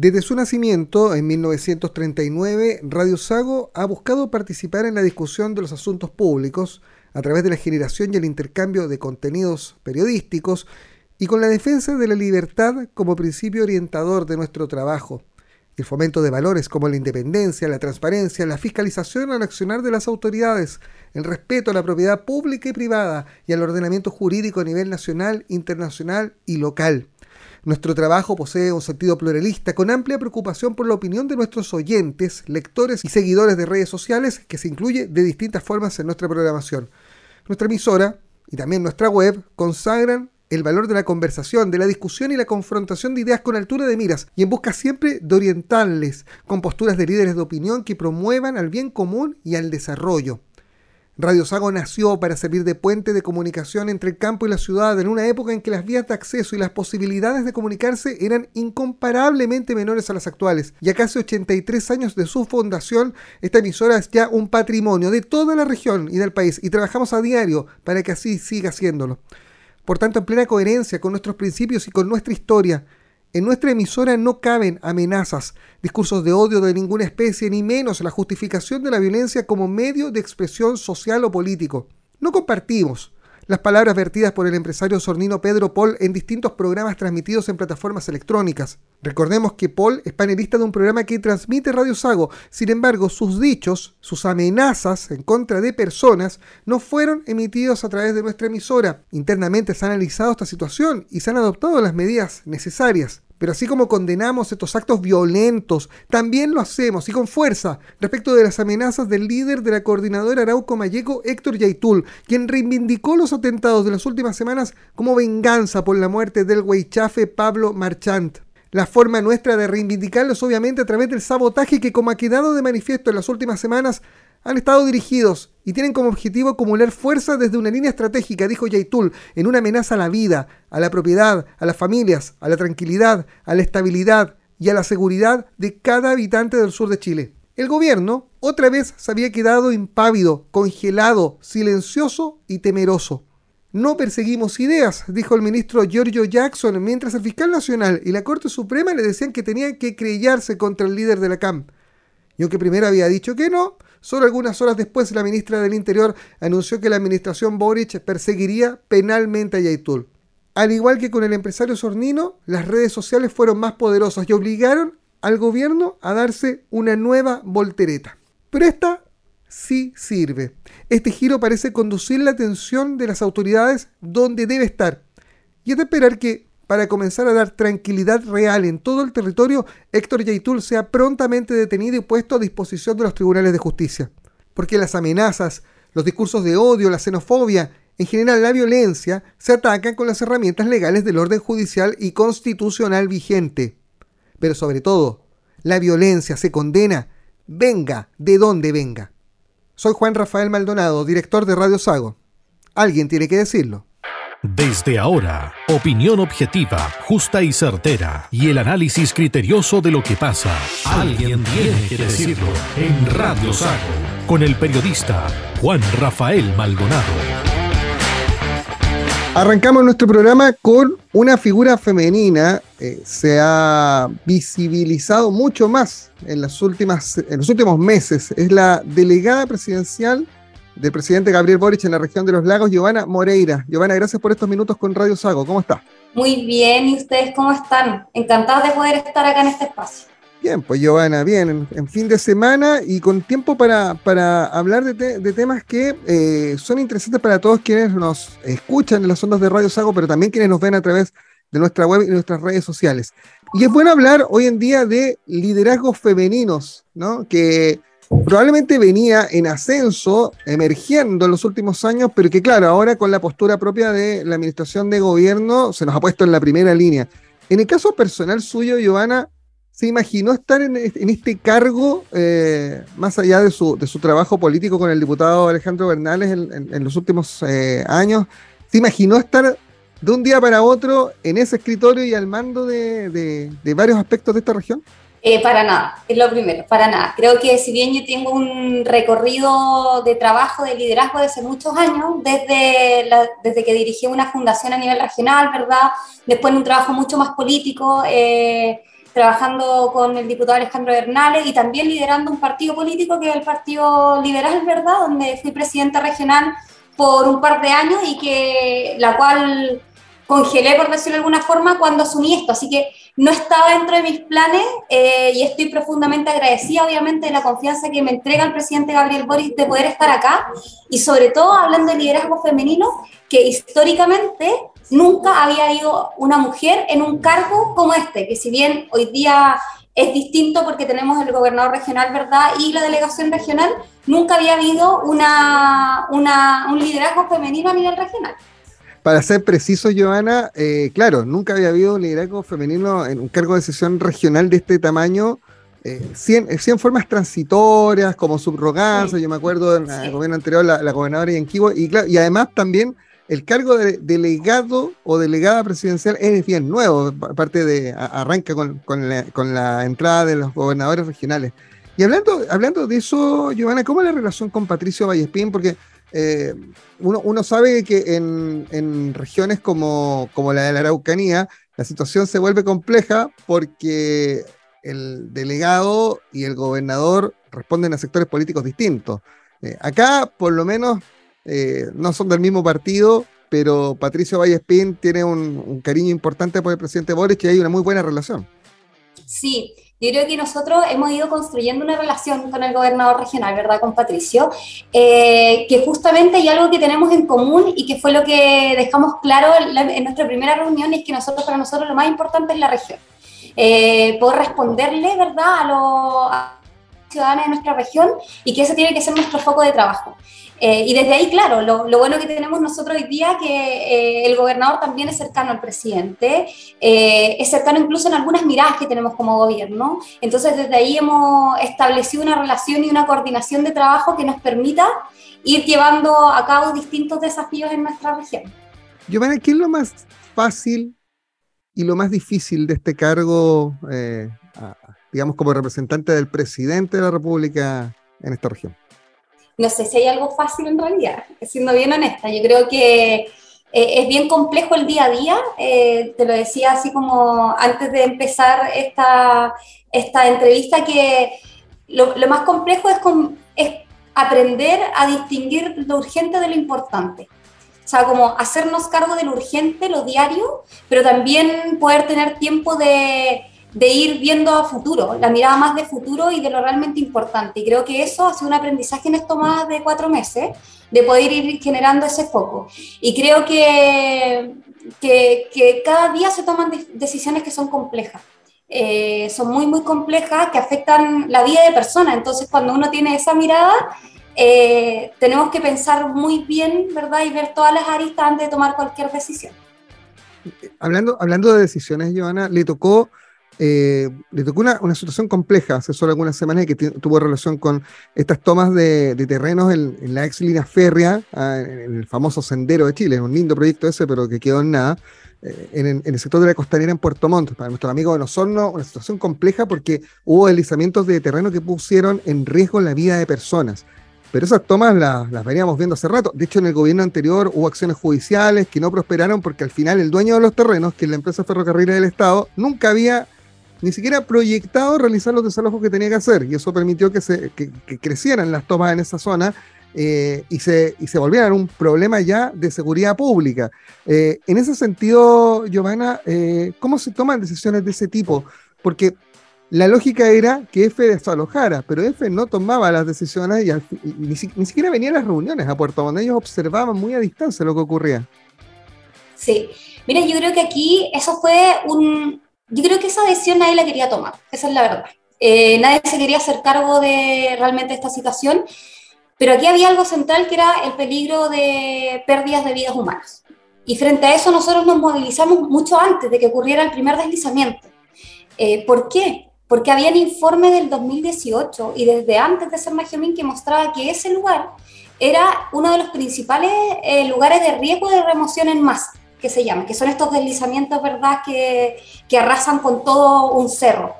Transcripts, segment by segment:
Desde su nacimiento, en 1939, Radio Sago ha buscado participar en la discusión de los asuntos públicos a través de la generación y el intercambio de contenidos periodísticos y con la defensa de la libertad como principio orientador de nuestro trabajo, el fomento de valores como la independencia, la transparencia, la fiscalización al accionar de las autoridades, el respeto a la propiedad pública y privada y al ordenamiento jurídico a nivel nacional, internacional y local. Nuestro trabajo posee un sentido pluralista con amplia preocupación por la opinión de nuestros oyentes, lectores y seguidores de redes sociales que se incluye de distintas formas en nuestra programación. Nuestra emisora y también nuestra web consagran el valor de la conversación, de la discusión y la confrontación de ideas con altura de miras y en busca siempre de orientarles con posturas de líderes de opinión que promuevan al bien común y al desarrollo. Radio Sago nació para servir de puente de comunicación entre el campo y la ciudad en una época en que las vías de acceso y las posibilidades de comunicarse eran incomparablemente menores a las actuales. Y a casi 83 años de su fundación, esta emisora es ya un patrimonio de toda la región y del país y trabajamos a diario para que así siga siéndolo. Por tanto, en plena coherencia con nuestros principios y con nuestra historia, en nuestra emisora no caben amenazas, discursos de odio de ninguna especie, ni menos la justificación de la violencia como medio de expresión social o político. No compartimos las palabras vertidas por el empresario sornino Pedro Paul en distintos programas transmitidos en plataformas electrónicas. Recordemos que Paul es panelista de un programa que transmite Radio Sago, sin embargo sus dichos, sus amenazas en contra de personas no fueron emitidos a través de nuestra emisora. Internamente se ha analizado esta situación y se han adoptado las medidas necesarias. Pero así como condenamos estos actos violentos, también lo hacemos y con fuerza respecto de las amenazas del líder de la coordinadora Arauco Mayeco, Héctor Yaitul, quien reivindicó los atentados de las últimas semanas como venganza por la muerte del Huaychafe Pablo Marchant. La forma nuestra de reivindicarlos obviamente a través del sabotaje que como ha quedado de manifiesto en las últimas semanas han estado dirigidos y tienen como objetivo acumular fuerza desde una línea estratégica, dijo Yaitul, en una amenaza a la vida, a la propiedad, a las familias, a la tranquilidad, a la estabilidad y a la seguridad de cada habitante del sur de Chile. El gobierno otra vez se había quedado impávido, congelado, silencioso y temeroso. No perseguimos ideas, dijo el ministro Giorgio Jackson, mientras el fiscal nacional y la Corte Suprema le decían que tenían que creyarse contra el líder de la CAM. Y aunque primero había dicho que no, Solo algunas horas después, la ministra del Interior anunció que la administración Boric perseguiría penalmente a Yaitul. Al igual que con el empresario Sornino, las redes sociales fueron más poderosas y obligaron al gobierno a darse una nueva voltereta. Pero esta sí sirve. Este giro parece conducir la atención de las autoridades donde debe estar. Y es de esperar que para comenzar a dar tranquilidad real en todo el territorio, Héctor Yaitul sea prontamente detenido y puesto a disposición de los tribunales de justicia. Porque las amenazas, los discursos de odio, la xenofobia, en general la violencia, se atacan con las herramientas legales del orden judicial y constitucional vigente. Pero sobre todo, la violencia se condena, venga de donde venga. Soy Juan Rafael Maldonado, director de Radio Sago. Alguien tiene que decirlo. Desde ahora, opinión objetiva, justa y certera, y el análisis criterioso de lo que pasa. Alguien tiene que decirlo en Radio Sago, con el periodista Juan Rafael Maldonado. Arrancamos nuestro programa con una figura femenina. Eh, se ha visibilizado mucho más en, las últimas, en los últimos meses. Es la delegada presidencial del presidente Gabriel Boric en la región de los lagos, Giovanna Moreira. Giovanna, gracias por estos minutos con Radio Sago. ¿Cómo está? Muy bien, ¿y ustedes cómo están? Encantados de poder estar acá en este espacio. Bien, pues Giovanna, bien, en, fin de semana y con tiempo para, para hablar de, temas que eh, son interesantes para todos quienes nos escuchan en las ondas de Radio Sago, pero también quienes nos ven a través de nuestra web y nuestras redes sociales. Y es bueno hablar hoy en día de liderazgos femeninos, ¿no? Que probablemente venía en ascenso, emergiendo en los últimos años, pero que claro, ahora con la postura propia de la administración de gobierno se nos ha puesto en la primera línea. En el caso personal suyo, Giovanna, ¿se imaginó estar en, este cargo, eh, más allá de su, trabajo político con el diputado Alejandro Bernales en, los últimos eh, años? ¿Se imaginó estar de un día para otro en ese escritorio y al mando de varios aspectos de esta región? Eh, para nada, es lo primero, para nada. Creo que si bien yo tengo un recorrido de trabajo, de liderazgo desde muchos años, desde, desde que dirigí una fundación a nivel regional, ¿verdad? Después un trabajo mucho más político, eh, trabajando con el diputado Alejandro Bernales y también liderando un partido político que es el Partido Liberal, ¿verdad? Donde fui presidenta regional por un par de años y que la cual congelé, por decirlo de alguna forma, cuando asumí esto. Así que no estaba dentro de mis planes eh, y estoy profundamente agradecida, obviamente, de la confianza que me entrega el presidente Gabriel Boris de poder estar acá y sobre todo hablando de liderazgo femenino, que históricamente nunca había habido una mujer en un cargo como este, que si bien hoy día es distinto porque tenemos el gobernador regional, ¿verdad? Y la delegación regional, nunca había habido una, una, un liderazgo femenino a nivel regional para ser preciso, Joana, eh, claro, nunca había habido un liderazgo femenino en un cargo de decisión regional de este tamaño. Eh, 100, formas transitorias, como subrogancia, yo me acuerdo en el gobierno anterior, la, gobernadora Yanquivo, y, claro, y además también el cargo de delegado o delegada presidencial es bien nuevo, aparte de, arranca con, con, la, con la entrada de los gobernadores regionales. Y hablando, hablando de eso, Giovanna, ¿cómo es la relación con Patricio Vallespín? Porque eh, uno, sabe que en, regiones como, la de la Araucanía, la situación se vuelve compleja porque el delegado y el gobernador responden a sectores políticos distintos. Eh, acá, por lo menos, eh, no son del mismo partido, pero Patricio Vallespín tiene un, un, cariño importante por el presidente Boric y hay una muy buena relación. Sí, yo creo que nosotros hemos ido construyendo una relación con el gobernador regional, ¿verdad? Con Patricio, eh, que justamente hay algo que tenemos en común y que fue lo que dejamos claro en, nuestra primera reunión, es que nosotros, para nosotros lo más importante es la región. Eh, poder responderle, ¿verdad? A los ciudadanos de nuestra región y que ese tiene que ser nuestro foco de trabajo. Eh, y desde ahí, claro, lo, bueno que tenemos nosotros hoy día que eh, el gobernador también es cercano al presidente, eh, es cercano incluso en algunas miradas que tenemos como gobierno. Entonces, desde ahí hemos establecido una relación y una coordinación de trabajo que nos permita ir llevando a cabo distintos desafíos en nuestra región. Giovanna, ¿qué es lo más fácil y lo más difícil de este cargo, digamos, como representante del presidente de la República en esta región? No sé si hay algo fácil en realidad, siendo bien honesta. Yo creo que eh, es bien complejo el día a día, eh, te lo decía así como antes de empezar esta, esta entrevista, que lo, más complejo es, es aprender a distinguir lo urgente de lo importante. O sea, como hacernos cargo de lo urgente, lo diario, pero también poder tener tiempo de, de ir viendo a futuro, la mirada más de futuro y de lo realmente importante. Y creo que eso ha sido un aprendizaje en estos más de cuatro meses, de poder ir generando ese foco. Y creo que, que, cada día se toman decisiones que son complejas. Eh, son muy, muy complejas, que afectan la vida de personas. Entonces, cuando uno tiene esa mirada, eh, tenemos que pensar muy bien, ¿verdad? Y ver todas las aristas antes de tomar cualquier decisión. Hablando, hablando de decisiones, Joana, le tocó eh, le tocó una, una, situación compleja hace solo algunas semanas que tuvo relación con estas tomas de, terrenos en, la ex línea férrea, ah, en el famoso Sendero de Chile, un lindo proyecto ese, pero que quedó en nada, eh, en, el sector de la costanera en Puerto Montt, para nuestro amigo de Osorno, una situación compleja porque hubo deslizamientos de terreno que pusieron en riesgo la vida de personas. Pero esas tomas las, las veníamos viendo hace rato. De hecho, en el gobierno anterior hubo acciones judiciales que no prosperaron porque al final el dueño de los terrenos, que es la empresa ferrocarril del Estado, nunca había ni siquiera proyectado realizar los desalojos que tenía que hacer, y eso permitió que, se, crecieran las tomas en esa zona eh, y, se, y se volvieran un problema ya de seguridad pública. Eh, en ese sentido, Giovanna, eh, ¿cómo se toman decisiones de ese tipo? Porque la lógica era que F desalojara, pero F no tomaba las decisiones y, ni, siquiera venía a las reuniones a Puerto donde ellos observaban muy a distancia lo que ocurría. Sí, mira, yo creo que aquí eso fue un, yo creo que esa decisión nadie la quería tomar, esa es la verdad. Eh, nadie se quería hacer cargo de realmente esta situación, pero aquí había algo central que era el peligro de pérdidas de vidas humanas. Y frente a eso nosotros nos movilizamos mucho antes de que ocurriera el primer deslizamiento. Eh, ¿Por qué? Porque había un informe del 2018 y desde antes de ser Magiomín que mostraba que ese lugar era uno de los principales eh, lugares de riesgo de remoción en masa que se llama, que son estos deslizamientos, ¿verdad?, que, que arrasan con todo un cerro.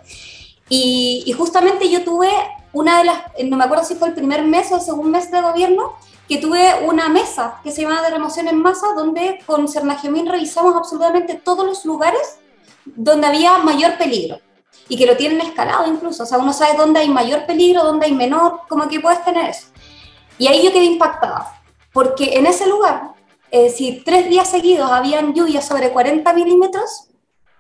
Y, y, justamente yo tuve una de las, no me acuerdo si fue el primer mes o el segundo mes de gobierno, que tuve una mesa que se llama de remoción en masa, donde con Cernagemín revisamos absolutamente todos los lugares donde había mayor peligro. y que lo tienen escalado incluso. O sea, uno sabe dónde hay mayor peligro, dónde hay menor, como que puedes tener eso. Y ahí yo quedé impactada, porque en ese lugar, eh, si tres días seguidos habían lluvias sobre 40 milímetros,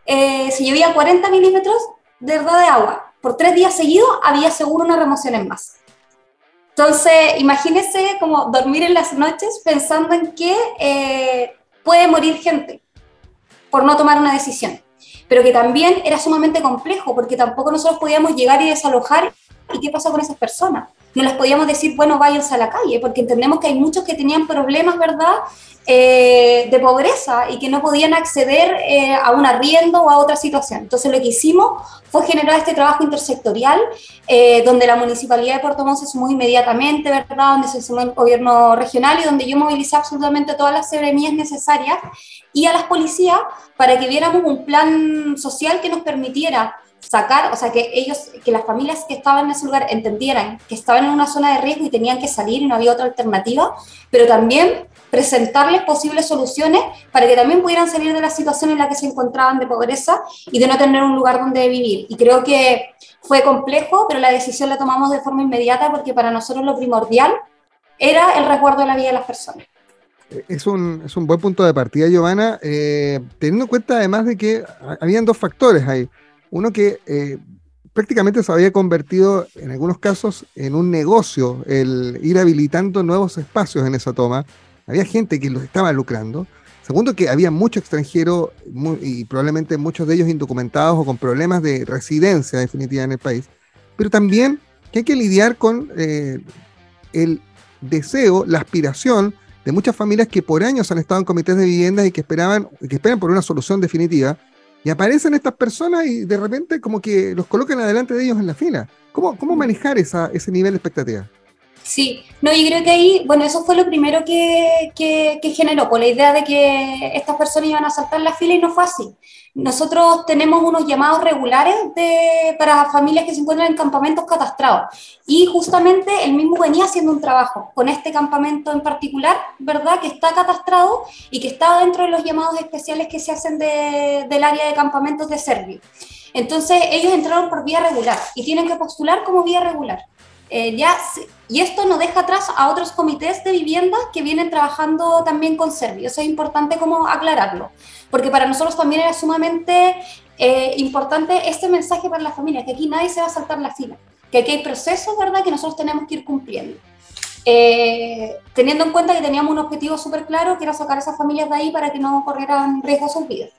eh, si llovía 40 milímetros de verdad de agua por tres días seguidos, había seguro una remoción en más. Entonces, imagínese como dormir en las noches pensando en que eh, puede morir gente por no tomar una decisión, pero que también era sumamente complejo porque tampoco nosotros podíamos llegar y desalojar y qué pasó con esas personas. No les podíamos decir, bueno, váyanse a la calle, porque entendemos que hay muchos que tenían problemas, ¿verdad? Eh, de pobreza y que no podían acceder eh, a un arriendo o a otra situación. Entonces lo que hicimos fue generar este trabajo intersectorial, eh, donde la Municipalidad de Puerto Montt se sumó inmediatamente, ¿verdad? Donde se sumó el gobierno regional y donde yo movilicé absolutamente todas las seremías necesarias y a las policías para que viéramos un plan social que nos permitiera sacar, o sea, que ellos, que las familias que estaban en ese lugar entendieran que estaban en una zona de riesgo y tenían que salir y no había otra alternativa, pero también presentarles posibles soluciones para que también pudieran salir de la situación en la que se encontraban de pobreza y de no tener un lugar donde vivir. Y creo que fue complejo, pero la decisión la tomamos de forma inmediata porque para nosotros lo primordial era el resguardo de la vida de las personas. Es un, es un buen punto de partida, Giovanna, eh, teniendo en cuenta además de que habían dos factores ahí. Uno que eh, prácticamente se había convertido en algunos casos en un negocio el ir habilitando nuevos espacios en esa toma. Había gente que los estaba lucrando. Segundo, que había mucho extranjero y probablemente muchos de ellos indocumentados o con problemas de residencia definitiva en el país. Pero también que hay que lidiar con eh, el deseo, la aspiración de muchas familias que por años han estado en comités de viviendas y que esperaban, que esperan por una solución definitiva y aparecen estas personas y de repente como que los colocan adelante de ellos en la fila. ¿Cómo, cómo mm. manejar esa, ese nivel de expectativa? Sí, no, yo creo que ahí, bueno, eso fue lo primero que, que, generó, por pues, la idea de que estas personas iban a saltar la fila y no fue así. Nosotros tenemos unos llamados regulares de, para familias que se encuentran en campamentos catastrados y justamente el mismo venía haciendo un trabajo con este campamento en particular, ¿verdad? Que está catastrado y que está dentro de los llamados especiales que se hacen de, del área de campamentos de Servio. Entonces ellos entraron por vía regular y tienen que postular como vía regular. Eh, ya, y esto no deja atrás a otros comités de vivienda que vienen trabajando también con Servio. Eso es importante como aclararlo, porque para nosotros también era sumamente eh, importante este mensaje para la familia, que aquí nadie se va a saltar la fila, que aquí hay procesos, ¿verdad?, que nosotros tenemos que ir cumpliendo. Eh, teniendo en cuenta que teníamos un objetivo súper claro, que era sacar a esas familias de ahí para que no corrieran riesgo sus vidas.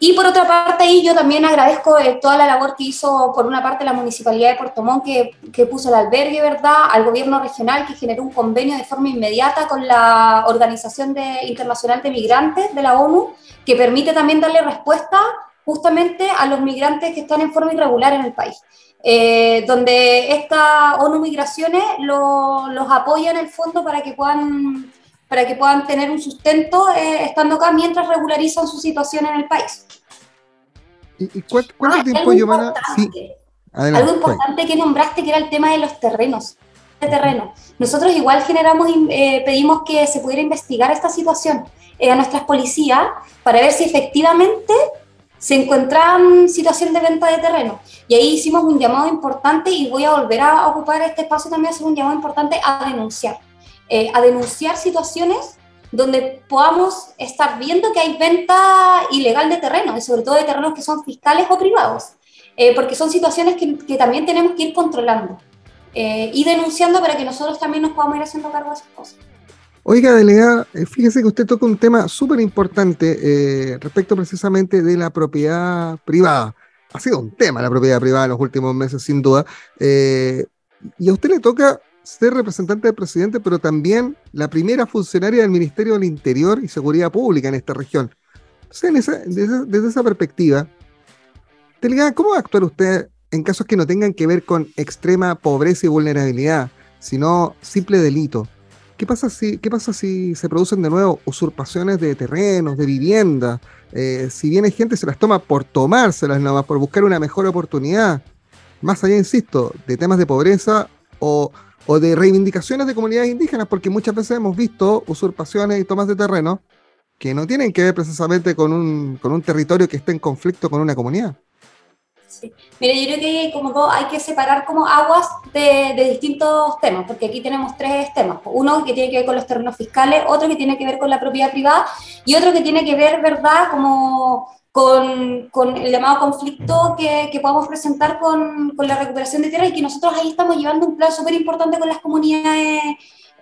Y por otra parte, ahí yo también agradezco eh, toda la labor que hizo, por una parte, la Municipalidad de Puerto Montt, que, que, puso el albergue, ¿verdad?, al gobierno regional, que generó un convenio de forma inmediata con la Organización de, Internacional de Migrantes de la ONU, que permite también darle respuesta justamente a los migrantes que están en forma irregular en el país. Eh, donde esta ONU Migraciones los apoya en el fondo para que puedan para que puedan tener un sustento eh, estando acá mientras regularizan su situación en el país. ¿Y, cuánto, ah, tiempo, Giovanna? Sí. algo importante que nombraste que era el tema de los terrenos. De terreno. Nosotros igual generamos, eh, pedimos que se pudiera investigar esta situación eh, a nuestras policías para ver si efectivamente se encuentran situación de venta de terreno. Y ahí hicimos un llamado importante y voy a volver a ocupar este espacio también a hacer un llamado importante a denunciar eh, a denunciar situaciones donde podamos estar viendo que hay venta ilegal de terrenos, y sobre todo de terrenos que son fiscales o privados, eh, porque son situaciones que, también tenemos que ir controlando eh, y denunciando para que nosotros también nos podamos ir haciendo cargo de esas cosas. Oiga, delegada, fíjese que usted toca un tema súper importante respecto precisamente de la propiedad privada. Ha sido un tema la propiedad privada en los últimos meses, sin duda. y a usted le toca ser representante del presidente, pero también la primera funcionaria del Ministerio del Interior y Seguridad Pública en esta región. Entonces, desde, esa perspectiva, ¿cómo va a actuar usted en casos que no tengan que ver con extrema pobreza y vulnerabilidad, sino simple delito? ¿Qué pasa si, qué pasa si se producen de nuevo usurpaciones de terrenos, de viviendas? Eh, si viene gente se las toma por tomárselas nomás, por buscar una mejor oportunidad. Más allá, insisto, de temas de pobreza o o de reivindicaciones de comunidades indígenas, porque muchas veces hemos visto usurpaciones y tomas de terreno que no tienen que ver precisamente con un, con un territorio que esté en conflicto con una comunidad. Sí. Mira, yo creo que como hay que separar como aguas de, de, distintos temas, porque aquí tenemos tres temas. Uno que tiene que ver con los terrenos fiscales, otro que tiene que ver con la propiedad privada y otro que tiene que ver, ¿verdad?, como con, con el llamado conflicto que, que podamos presentar con, con, la recuperación de tierra y que nosotros ahí estamos llevando un plan súper importante con las comunidades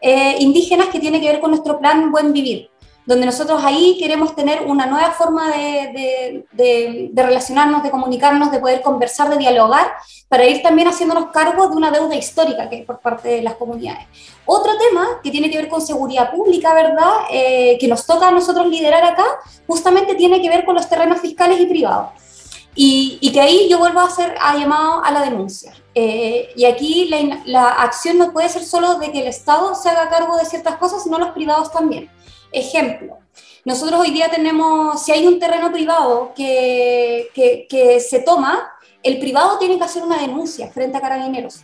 eh, indígenas que tiene que ver con nuestro plan Buen Vivir donde nosotros ahí queremos tener una nueva forma de, de, relacionarnos, de comunicarnos, de poder conversar, de dialogar, para ir también haciéndonos cargo de una deuda histórica que es por parte de las comunidades. Otro tema que tiene que ver con seguridad pública, ¿verdad? Eh, que nos toca a nosotros liderar acá, justamente tiene que ver con los terrenos fiscales y privados. Y, que ahí yo vuelvo a hacer llamado a la denuncia. Eh, y aquí la, la acción no puede ser solo de que el Estado se haga cargo de ciertas cosas, sino los privados también. Ejemplo, nosotros hoy día tenemos, si hay un terreno privado que, que, se toma, el privado tiene que hacer una denuncia frente a carabineros,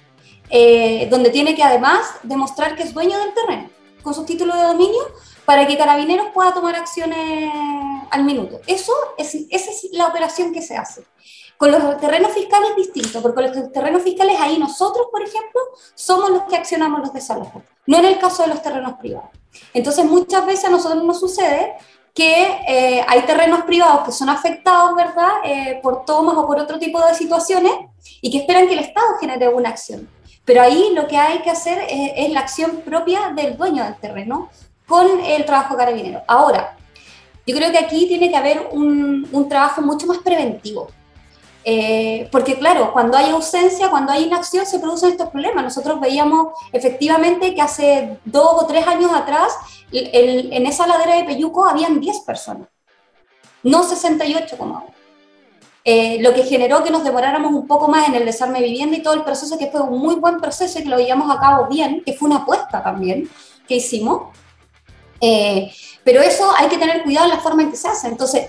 eh, donde tiene que además demostrar que es dueño del terreno con su título de dominio para que carabineros pueda tomar acciones al minuto. Eso es, esa es la operación que se hace. Con los terrenos fiscales es distinto, porque con los terrenos fiscales ahí nosotros, por ejemplo, somos los que accionamos los desalojos, no en el caso de los terrenos privados. Entonces muchas veces a nosotros nos sucede que eh, hay terrenos privados que son afectados, ¿verdad?, eh, por tomas o por otro tipo de situaciones y que esperan que el Estado genere una acción. Pero ahí lo que hay que hacer es, es la acción propia del dueño del terreno con el trabajo carabinero. Ahora, yo creo que aquí tiene que haber un, un trabajo mucho más preventivo. Eh, porque claro, cuando hay ausencia, cuando hay inacción, se producen estos problemas. Nosotros veíamos efectivamente que hace dos o tres años atrás, el, en esa ladera de Peyuco habían 10 personas, no 68 como ahora. Eh, lo que generó que nos demoráramos un poco más en el desarme de vivienda y todo el proceso, que fue un muy buen proceso y que lo llevamos a cabo bien, que fue una apuesta también que hicimos. Eh, pero eso hay que tener cuidado en la forma en que se hace. Entonces,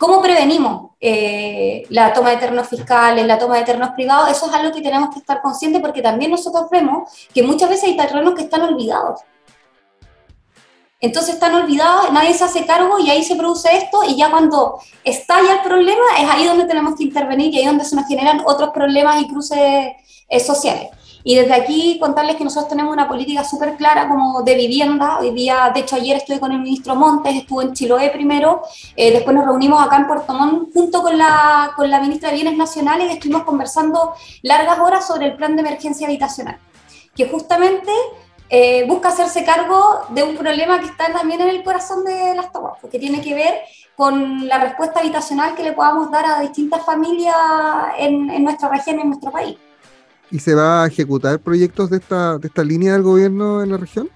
¿Cómo prevenimos eh, la toma de terrenos fiscales, la toma de terrenos privados? Eso es algo que tenemos que estar conscientes porque también nosotros vemos que muchas veces hay terrenos que están olvidados. Entonces están olvidados, nadie se hace cargo y ahí se produce esto y ya cuando estalla el problema es ahí donde tenemos que intervenir y ahí donde se nos generan otros problemas y cruces eh, sociales. Y desde aquí contarles que nosotros tenemos una política súper clara como de vivienda. Hoy día, de hecho, ayer estuve con el ministro Montes, estuvo en Chiloé primero, eh, después nos reunimos acá en Puerto Montt junto con la, con la ministra de Bienes Nacionales y estuvimos conversando largas horas sobre el plan de emergencia habitacional, que justamente eh, busca hacerse cargo de un problema que está también en el corazón de las tomas, que tiene que ver con la respuesta habitacional que le podamos dar a distintas familias en, en nuestra región en nuestro país. ¿Y se va a ejecutar proyectos de esta, de esta línea del gobierno en la región?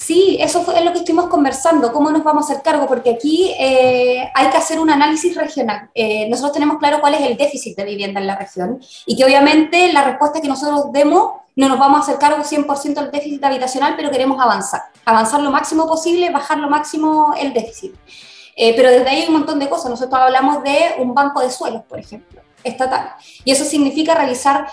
Sí, eso fue lo que estuvimos conversando, cómo nos vamos a hacer cargo, porque aquí eh, hay que hacer un análisis regional. Eh, nosotros tenemos claro cuál es el déficit de vivienda en la región y que obviamente la respuesta que nosotros demos no nos vamos a hacer cargo 100% del déficit habitacional, pero queremos avanzar, avanzar lo máximo posible, bajar lo máximo el déficit. Eh, pero desde ahí hay un montón de cosas. Nosotros hablamos de un banco de suelos, por ejemplo, estatal. Y eso significa realizar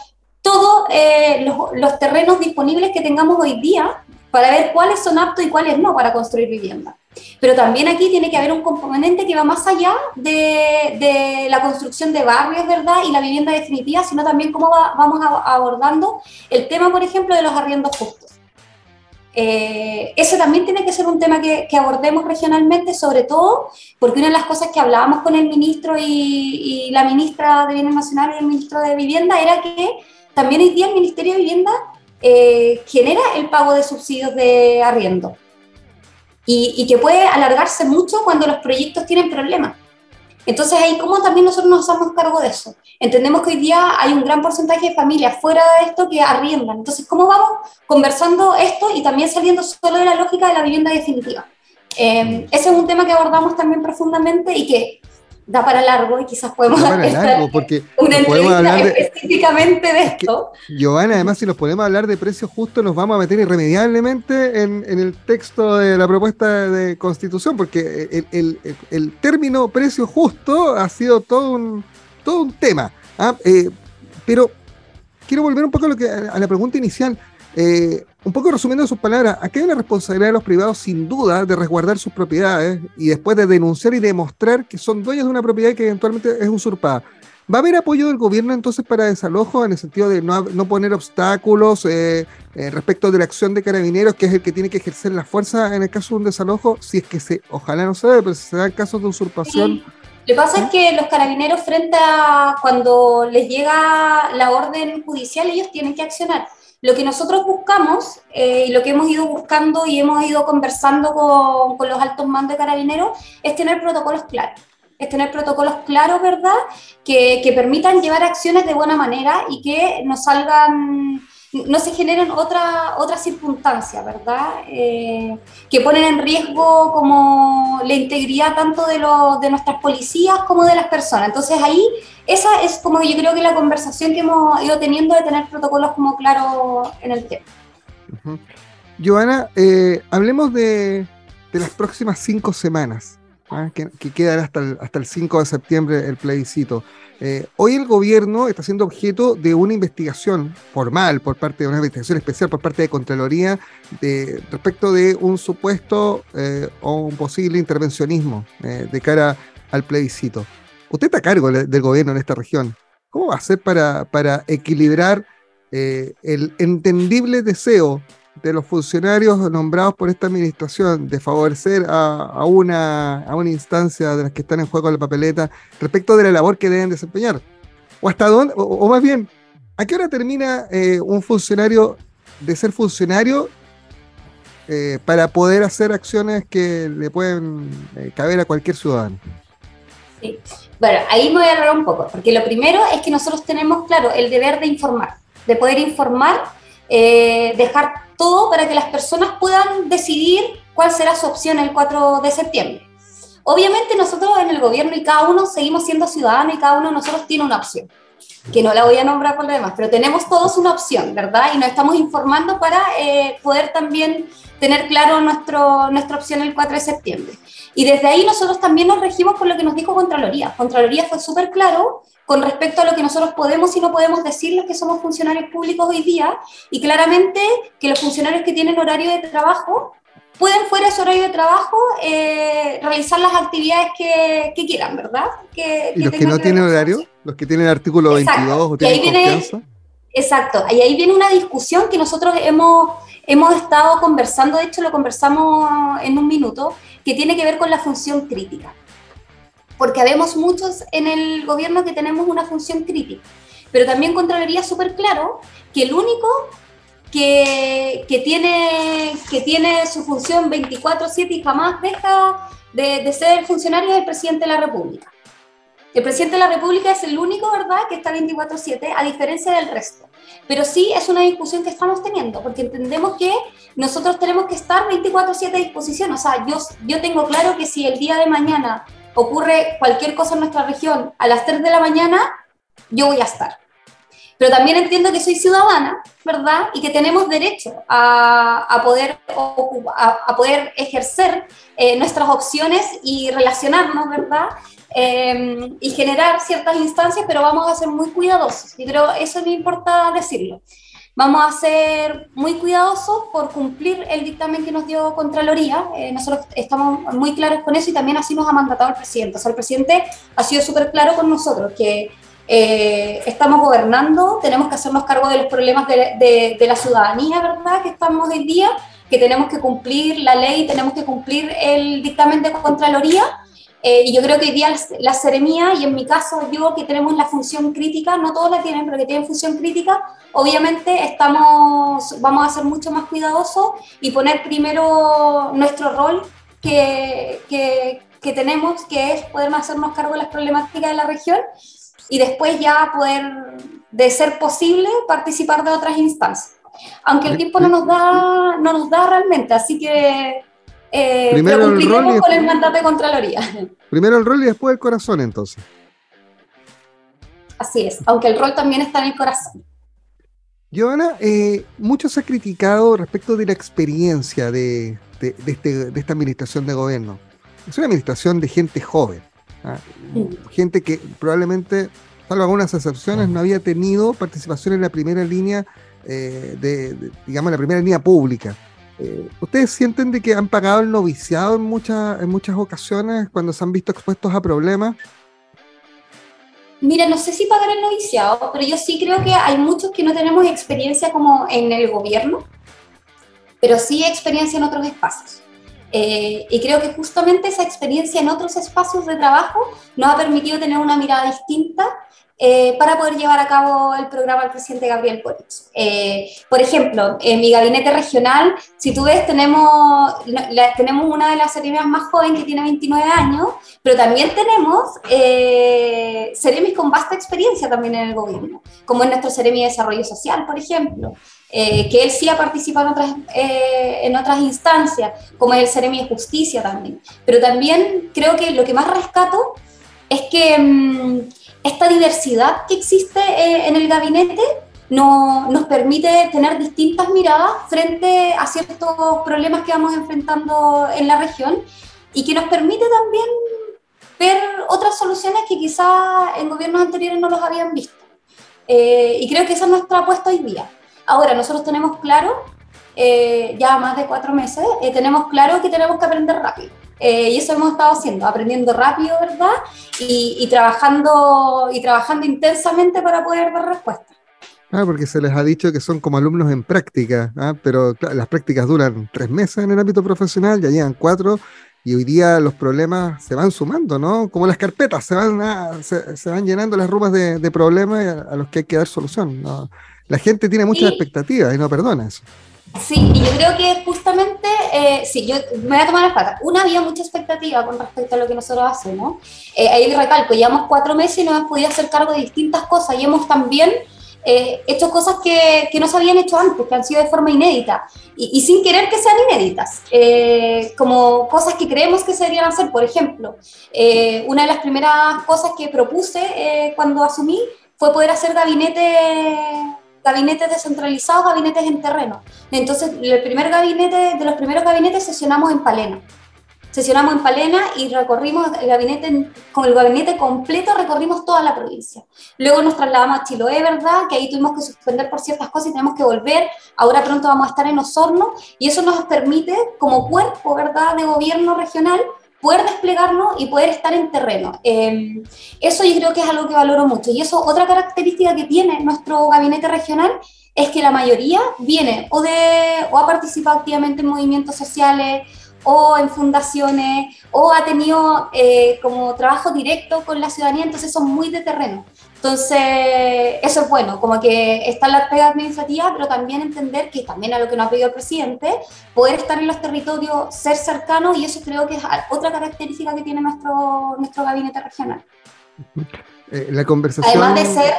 todos eh, los, terrenos disponibles que tengamos hoy día para ver cuáles son aptos y cuáles no para construir vivienda. Pero también aquí tiene que haber un componente que va más allá de, la construcción de barrios, ¿verdad? Y la vivienda definitiva, sino también cómo va, vamos abordando el tema, por ejemplo, de los arriendos justos. Eh, ese también tiene que ser un tema que, que, abordemos regionalmente, sobre todo porque una de las cosas que hablábamos con el ministro y, y la ministra de Bienes Nacionales y el ministro de Vivienda era que también hoy día el Ministerio de Vivienda eh, genera el pago de subsidios de arriendo y, que puede alargarse mucho cuando los proyectos tienen problemas. Entonces ahí cómo también nosotros nos hacemos cargo de eso. Entendemos que hoy día hay un gran porcentaje de familias fuera de esto que arriendan. Entonces, ¿cómo vamos conversando esto y también saliendo solo de la lógica de la vivienda definitiva? Eh, ese es un tema que abordamos también profundamente y que da para largo y quizás podemos da para largo porque una entrevista hablar de, específicamente de esto. Giovanna, además, si nos podemos hablar de precios justos, nos vamos a meter irremediablemente en, en el texto de la propuesta de constitución, porque el, el, el, el término precio justo ha sido todo un, todo un tema. ¿ah? Eh, pero quiero volver un poco a, lo que, a la pregunta inicial. Eh, un poco resumiendo sus palabras, aquí hay una responsabilidad de los privados sin duda de resguardar sus propiedades y después de denunciar y demostrar que son dueños de una propiedad que eventualmente es usurpada. ¿Va a haber apoyo del gobierno entonces para desalojo en el sentido de no, no poner obstáculos eh, eh, respecto de la acción de carabineros, que es el que tiene que ejercer la fuerza en el caso de un desalojo? Si es que se, ojalá no se dé, pero si se dan casos de usurpación. Lo que pasa es que los carabineros frente a cuando les llega la orden judicial, ellos tienen que accionar. Lo que nosotros buscamos eh, y lo que hemos ido buscando y hemos ido conversando con, con los altos mandos de carabineros es tener protocolos claros es tener protocolos claros, ¿verdad? Que, que, permitan llevar acciones de buena manera y que no salgan, no se generen otra, otras circunstancias, ¿verdad? Eh, que ponen en riesgo como la integridad tanto de, los, de nuestras policías como de las personas. Entonces ahí, esa es como yo creo que la conversación que hemos ido teniendo de tener protocolos como claros en el tema. Joana, eh, hablemos de, de las próximas cinco semanas. ¿Ah? que, que, quedan hasta el, hasta el 5 de septiembre el plebiscito. Eh, hoy el gobierno está siendo objeto de una investigación formal por parte de una investigación especial por parte de Contraloría de, respecto de un supuesto eh, o un posible intervencionismo eh, de cara al plebiscito. Usted está a cargo del gobierno en esta región. ¿Cómo va a hacer para, para equilibrar el entendible deseo de los funcionarios nombrados por esta administración de favorecer a, a, una, a una instancia de las que están en juego la papeleta respecto de la labor que deben desempeñar. O hasta dónde, o, o más bien, ¿a qué hora termina eh, un funcionario de ser funcionario eh, para poder hacer acciones que le pueden eh, caber a cualquier ciudadano? Sí. Bueno, ahí me voy a hablar un poco, porque lo primero es que nosotros tenemos, claro, el deber de informar, de poder informar, eh, dejar todo para que las personas puedan decidir cuál será su opción el 4 de septiembre. Obviamente nosotros en el gobierno y cada uno seguimos siendo ciudadanos y cada uno de nosotros tiene una opción, que no la voy a nombrar por lo demás, pero tenemos todos una opción, ¿verdad? Y nos estamos informando para eh, poder también tener claro nuestro, nuestra opción el 4 de septiembre. Y desde ahí nosotros también nos regimos por lo que nos dijo Contraloría. Contraloría fue súper claro con respecto a lo que nosotros podemos y no podemos decir los que somos funcionarios públicos hoy día, y claramente que los funcionarios que tienen horario de trabajo pueden fuera de su horario de trabajo eh, realizar las actividades que, que quieran, ¿verdad? Que, ¿Y los que, no tienen horario? ¿Los que tienen artículo exacto. 22 o tienen viene, confianza? Exacto, y ahí viene una discusión que nosotros hemos, hemos estado conversando, de hecho lo conversamos en un minuto, que tiene que ver con la función crítica porque habemos muchos en el gobierno que tenemos una función crítica. Pero también Contraloría súper claro que el único que, que, tiene, que tiene su función 24/7 y jamás deja de, de ser funcionario es el presidente de la República. El presidente de la República es el único, ¿verdad?, que está 24/7, a diferencia del resto. Pero sí es una discusión que estamos teniendo, porque entendemos que nosotros tenemos que estar 24/7 a disposición. O sea, yo, yo tengo claro que si el día de mañana ocurre cualquier cosa en nuestra región a las 3 de la mañana, yo voy a estar. Pero también entiendo que soy ciudadana, ¿verdad? Y que tenemos derecho a, a poder, a, a, poder ejercer eh, nuestras opciones y relacionarnos, ¿verdad? Eh, y generar ciertas instancias, pero vamos a ser muy cuidadosos. Y creo eso me importa decirlo. Vamos a ser muy cuidadosos por cumplir el dictamen que nos dio Contraloría. Eh, nosotros estamos muy claros con eso y también así nos ha mandatado el presidente. O sea, el presidente ha sido súper claro con nosotros que eh, estamos gobernando, tenemos que hacernos cargo de los problemas de, de, de, la ciudadanía, ¿verdad? Que estamos hoy día, que tenemos que cumplir la ley, tenemos que cumplir el dictamen de Contraloría eh, y yo creo que hoy día la seremía, y en mi caso yo que tenemos la función crítica, no todos la tienen, pero que tienen función crítica, obviamente estamos, vamos a ser mucho más cuidadosos y poner primero nuestro rol que, que, que tenemos, que es poder hacernos cargo de las problemáticas de la región y después ya poder, de ser posible, participar de otras instancias. Aunque el tiempo no nos da, no nos da realmente, así que eh, primero el rol y con el mandato de Contraloría. Primero el rol y después el corazón, entonces. Así es, aunque el rol también está en el corazón. Joana, eh, mucho se ha criticado respecto de la experiencia de, de, de, este, de, esta administración de gobierno. Es una administración de gente joven, ¿ah? sí. gente que probablemente, salvo algunas excepciones, no había tenido participación en la primera línea, eh, de, digamos, la primera línea pública. Eh, ¿Ustedes sienten de que han pagado el noviciado en, muchas en muchas ocasiones cuando se han visto expuestos a problemas? Mira, no sé si pagar el noviciado, pero yo sí creo que hay muchos que no tenemos experiencia como en el gobierno, pero sí experiencia en otros espacios. Eh, y creo que justamente esa experiencia en otros espacios de trabajo nos ha permitido tener una mirada distinta eh, para poder llevar a cabo el programa del presidente Gabriel Boric. Eh, por ejemplo, en mi gabinete regional, si tú ves, tenemos, tenemos una de las seremias más jóvenes que tiene 29 años, pero también tenemos eh, con vasta experiencia también en el gobierno, como es nuestro seremi de Desarrollo Social, por ejemplo. Eh, que él sí ha participado en otras, en otras instancias, como es el seremi de Justicia también. Pero también creo que lo que más rescato es que mm, esta diversidad que existe eh, en el gabinete no, nos permite tener distintas miradas frente a ciertos problemas que vamos enfrentando en la región y que nos permite también ver otras soluciones que quizás en gobiernos anteriores no los habían visto. Eh, y creo que esa es nuestra apuesta hoy día. Ahora, nosotros tenemos claro, eh, ya más de cuatro meses, tenemos claro que tenemos que aprender rápido. Eh, y eso hemos estado haciendo, aprendiendo rápido, ¿verdad? Y, trabajando, y trabajando intensamente para poder dar respuesta. Ah, porque se les ha dicho que son como alumnos en práctica, ¿ah? pero las prácticas duran tres meses en el ámbito profesional, ya llegan cuatro, y hoy día los problemas se van sumando, ¿no? Como las carpetas, se van, se, van llenando las rumas de, problemas a, los que hay que dar solución. La gente tiene muchas expectativas y no perdona eso. Sí, y yo creo que justamente, eh, sí, yo me voy a tomar las patas. Una, había mucha expectativa con respecto a lo que nosotros hacemos. Eh, ahí recalco, llevamos cuatro meses y nos hemos podido hacer cargo de distintas cosas y hemos también eh, hecho cosas que, que, no se habían hecho antes, que han sido de forma inédita y, sin querer que sean inéditas, eh, como cosas que creemos que se deberían hacer. Por ejemplo, una de las primeras cosas que propuse cuando asumí fue poder hacer gabinete gabinetes descentralizados, gabinetes en terreno. Entonces, el primer gabinete, de los primeros gabinetes sesionamos en Palena. Sesionamos en Palena y recorrimos el gabinete, con el gabinete completo recorrimos toda la provincia. Luego nos trasladamos a Chiloé, ¿verdad? Que ahí tuvimos que suspender por ciertas cosas y tenemos que volver. Ahora pronto vamos a estar en Osorno y eso nos permite, como cuerpo, ¿verdad?, de gobierno regional, poder desplegarnos y poder estar en terreno. Em, eso yo creo que es algo que valoro mucho. Y eso, otra característica que tiene nuestro gabinete regional es que la mayoría viene o, de, o ha participado activamente en movimientos sociales o en fundaciones o ha tenido eh, como trabajo directo con la ciudadanía, entonces son muy de terreno. Entonces, eso es bueno, como que está la pega administrativa, pero también entender que también a lo que nos ha pedido el presidente, poder estar en los territorios, ser cercano, y eso creo que es otra característica que tiene nuestro, nuestro gabinete regional. Eh, la conversación... Además de ser,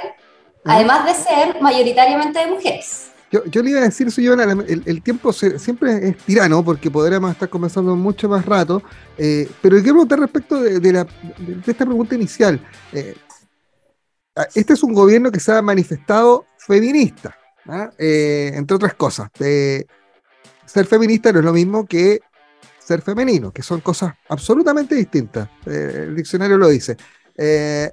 además de ser mayoritariamente de mujeres. Yo, yo, le iba a decir, Suyona, el, el tiempo siempre es tirano porque podríamos estar conversando mucho más rato, eh, pero quiero preguntar respecto de, la, de, esta pregunta inicial. Eh, este es un gobierno que se ha manifestado feminista, ¿ah? eh, entre otras cosas. ser feminista no es lo mismo que ser femenino, que son cosas absolutamente distintas. Eh, el diccionario lo dice. Eh,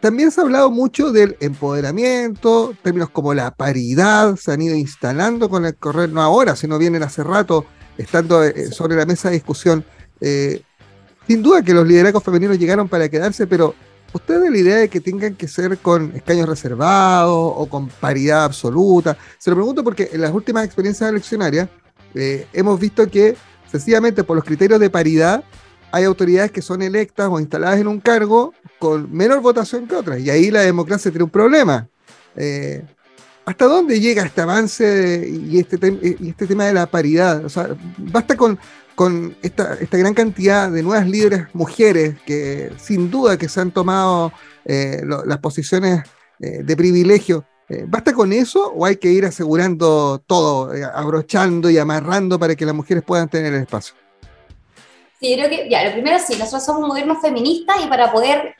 también se ha hablado mucho del empoderamiento, términos como la paridad se han ido instalando con el correr, no ahora, sino vienen hace rato, estando sobre la mesa de discusión. sin duda que los liderazgos femeninos llegaron para quedarse, pero ¿Usted de la idea de que tengan que ser con escaños reservados o con paridad absoluta? Se lo pregunto porque en las últimas experiencias eleccionarias eh, hemos visto que sencillamente por los criterios de paridad hay autoridades que son electas o instaladas en un cargo con menor votación que otras y ahí la democracia tiene un problema. Eh, ¿Hasta dónde llega este avance y este, y este tema de la paridad? O sea, basta con con esta, esta gran cantidad de nuevas líderes mujeres que sin duda que se han tomado eh, las posiciones eh, de privilegio. Eh, ¿Basta con eso o hay que ir asegurando todo, abrochando y amarrando para que las mujeres puedan tener el espacio? Sí, creo que, ya, lo primero sí, nosotros somos un gobierno feminista y para poder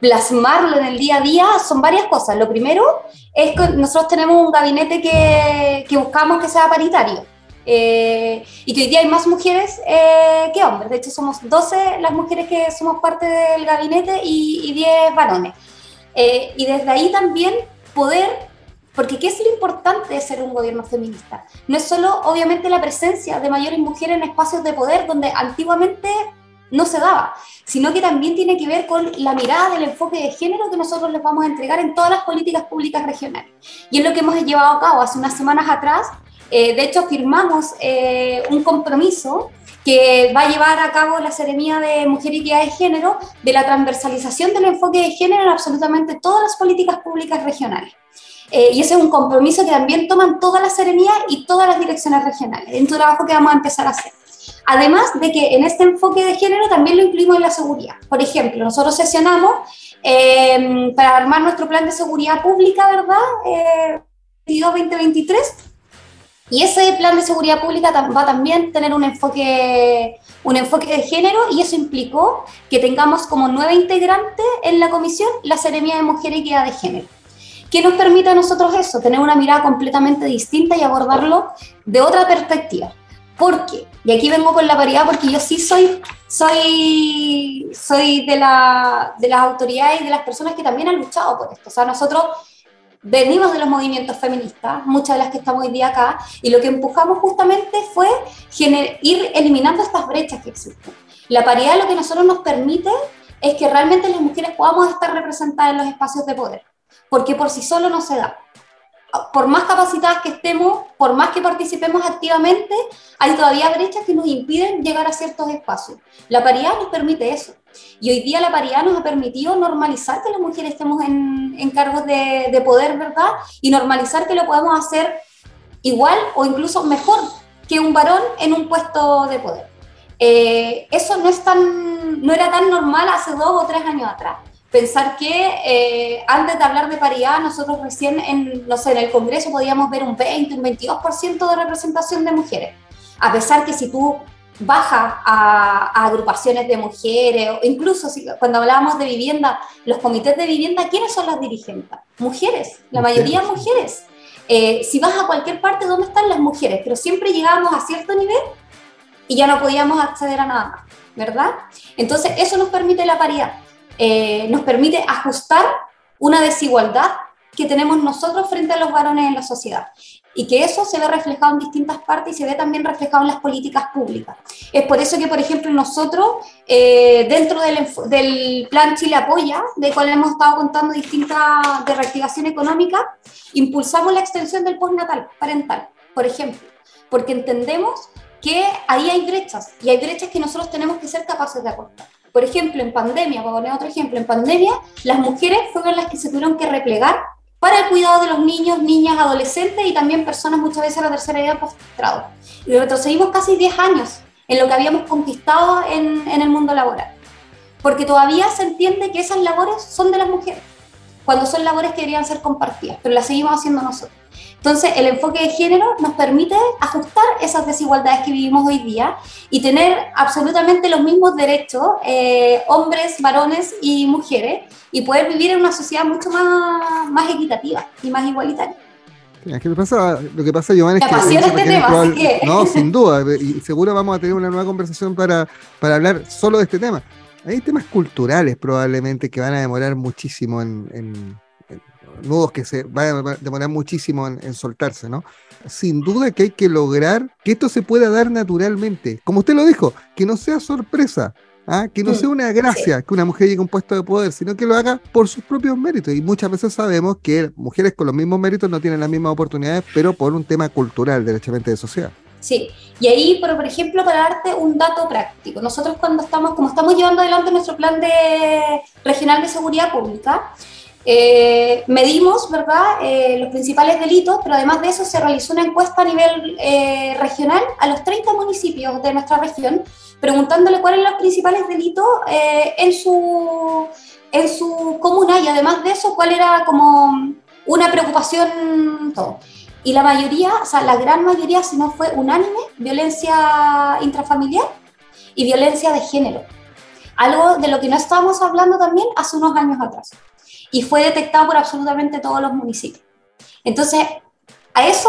plasmarlo en el día a día son varias cosas. Lo primero es que nosotros tenemos un gabinete que, que buscamos que sea paritario. Eh, y que hoy día hay más mujeres eh, que hombres. De hecho, somos 12 las mujeres que somos parte del gabinete y, 10 varones. Eh, y desde ahí también poder, porque ¿qué es lo importante de ser un gobierno feminista? No es solo, obviamente, la presencia de mayores mujeres en espacios de poder donde antiguamente no se daba, sino que también tiene que ver con la mirada del enfoque de género que nosotros les vamos a entregar en todas las políticas públicas regionales. Y es lo que hemos llevado a cabo hace unas semanas atrás. Eh, de hecho, firmamos eh, un compromiso que va a llevar a cabo la Seremía de Mujer y Equidad de Género de la transversalización del enfoque de género en absolutamente todas las políticas públicas regionales. Eh, y ese es un compromiso que también toman todas las seremías y todas las direcciones regionales, en tu trabajo que vamos a empezar a hacer. Además de que en este enfoque de género también lo incluimos en la seguridad. Por ejemplo, nosotros sesionamos eh, para armar nuestro plan de seguridad pública, ¿verdad? Eh, 2023. Y ese plan de seguridad pública va a también tener un enfoque, un enfoque de género y eso implicó que tengamos como nueve integrantes en la comisión la Seremía de Mujer y Equidad de Género. ¿Qué nos permite a nosotros eso? Tener una mirada completamente distinta y abordarlo de otra perspectiva. ¿Por qué? Y aquí vengo con la paridad porque yo sí soy, soy, soy de, la, de las autoridades y de las personas que también han luchado por esto. O sea, nosotros venimos de los movimientos feministas, muchas de las que estamos hoy día acá, y lo que empujamos justamente fue ir eliminando estas brechas que existen. La paridad lo que nosotros nos permite es que realmente las mujeres podamos estar representadas en los espacios de poder, porque por sí solo no se da por más capacitadas que estemos, por más que participemos activamente, hay todavía brechas que nos impiden llegar a ciertos espacios. La paridad nos permite eso. Y hoy día la paridad nos ha permitido normalizar que las mujeres estemos en, en cargos de, de, poder, ¿verdad? Y normalizar que lo podemos hacer igual o incluso mejor que un varón en un puesto de poder. Eh, eso no, es tan, no era tan normal hace dos o tres años atrás pensar que eh, antes de hablar de paridad, nosotros recién en, no sé, en el Congreso podíamos ver un 20, un 22% de representación de mujeres. A pesar que si tú bajas a, agrupaciones de mujeres, o incluso si, cuando hablábamos de vivienda, los comités de vivienda, ¿quiénes son las dirigentes? Mujeres, la mayoría mujeres. Eh, si vas a cualquier parte, ¿dónde están las mujeres? Pero siempre llegábamos a cierto nivel y ya no podíamos acceder a nada más, ¿verdad? Entonces, eso nos permite la paridad eh, nos permite ajustar una desigualdad que tenemos nosotros frente a los varones en la sociedad. Y que eso se ve reflejado en distintas partes y se ve también reflejado en las políticas públicas. Es por eso que, por ejemplo, nosotros, eh, dentro del, del, plan Chile Apoya, de cual hemos estado contando distintas de reactivación económica, impulsamos la extensión del postnatal parental, por ejemplo, porque entendemos que ahí hay brechas y hay brechas que nosotros tenemos que ser capaces de acortar. Por ejemplo, en pandemia, para poner otro ejemplo, en pandemia las mujeres fueron las que se tuvieron que replegar para el cuidado de los niños, niñas, adolescentes y también personas muchas veces a la tercera edad postrados. Y retrocedimos casi 10 años en lo que habíamos conquistado en, en el mundo laboral. Porque todavía se entiende que esas labores son de las mujeres, cuando son labores que deberían ser compartidas, pero las seguimos haciendo nosotros. Entonces, el enfoque de género nos permite ajustar esas desigualdades que vivimos hoy día y tener absolutamente los mismos derechos, eh, hombres, varones y mujeres, y poder vivir en una sociedad mucho más, más equitativa y más igualitaria. ¿Qué pasa? Lo que pasa, Giovanni, es que... este tema, No, sin duda, y seguro vamos a tener una nueva conversación para, para hablar solo de este tema. Hay temas culturales probablemente que van a demorar muchísimo en nudos que se va a demorar muchísimo en, soltarse, ¿no? Sin duda que hay que lograr que esto se pueda dar naturalmente. Como usted lo dijo, que no sea sorpresa, ¿ah? que no mm, sea una gracia que una mujer llegue a un puesto de poder, sino que lo haga por sus propios méritos. Y muchas veces sabemos que mujeres con los mismos méritos no tienen las mismas oportunidades, pero por un tema cultural, derechamente de sociedad. Sí, y ahí, por, por ejemplo, para darte un dato práctico, nosotros cuando estamos, como estamos llevando adelante nuestro plan de regional de seguridad pública, eh, medimos, ¿verdad?, eh, los principales delitos, pero además de eso se realizó una encuesta a nivel eh, regional a los 30 municipios de nuestra región, preguntándole cuáles eran los principales delitos en, su, en su comuna y además de eso cuál era como una preocupación todo. Y la mayoría, o sea, la gran mayoría, si no fue unánime, violencia intrafamiliar y violencia de género. Algo de lo que no estábamos hablando también hace unos años atrás y fue detectado por absolutamente todos los municipios. Entonces, a eso,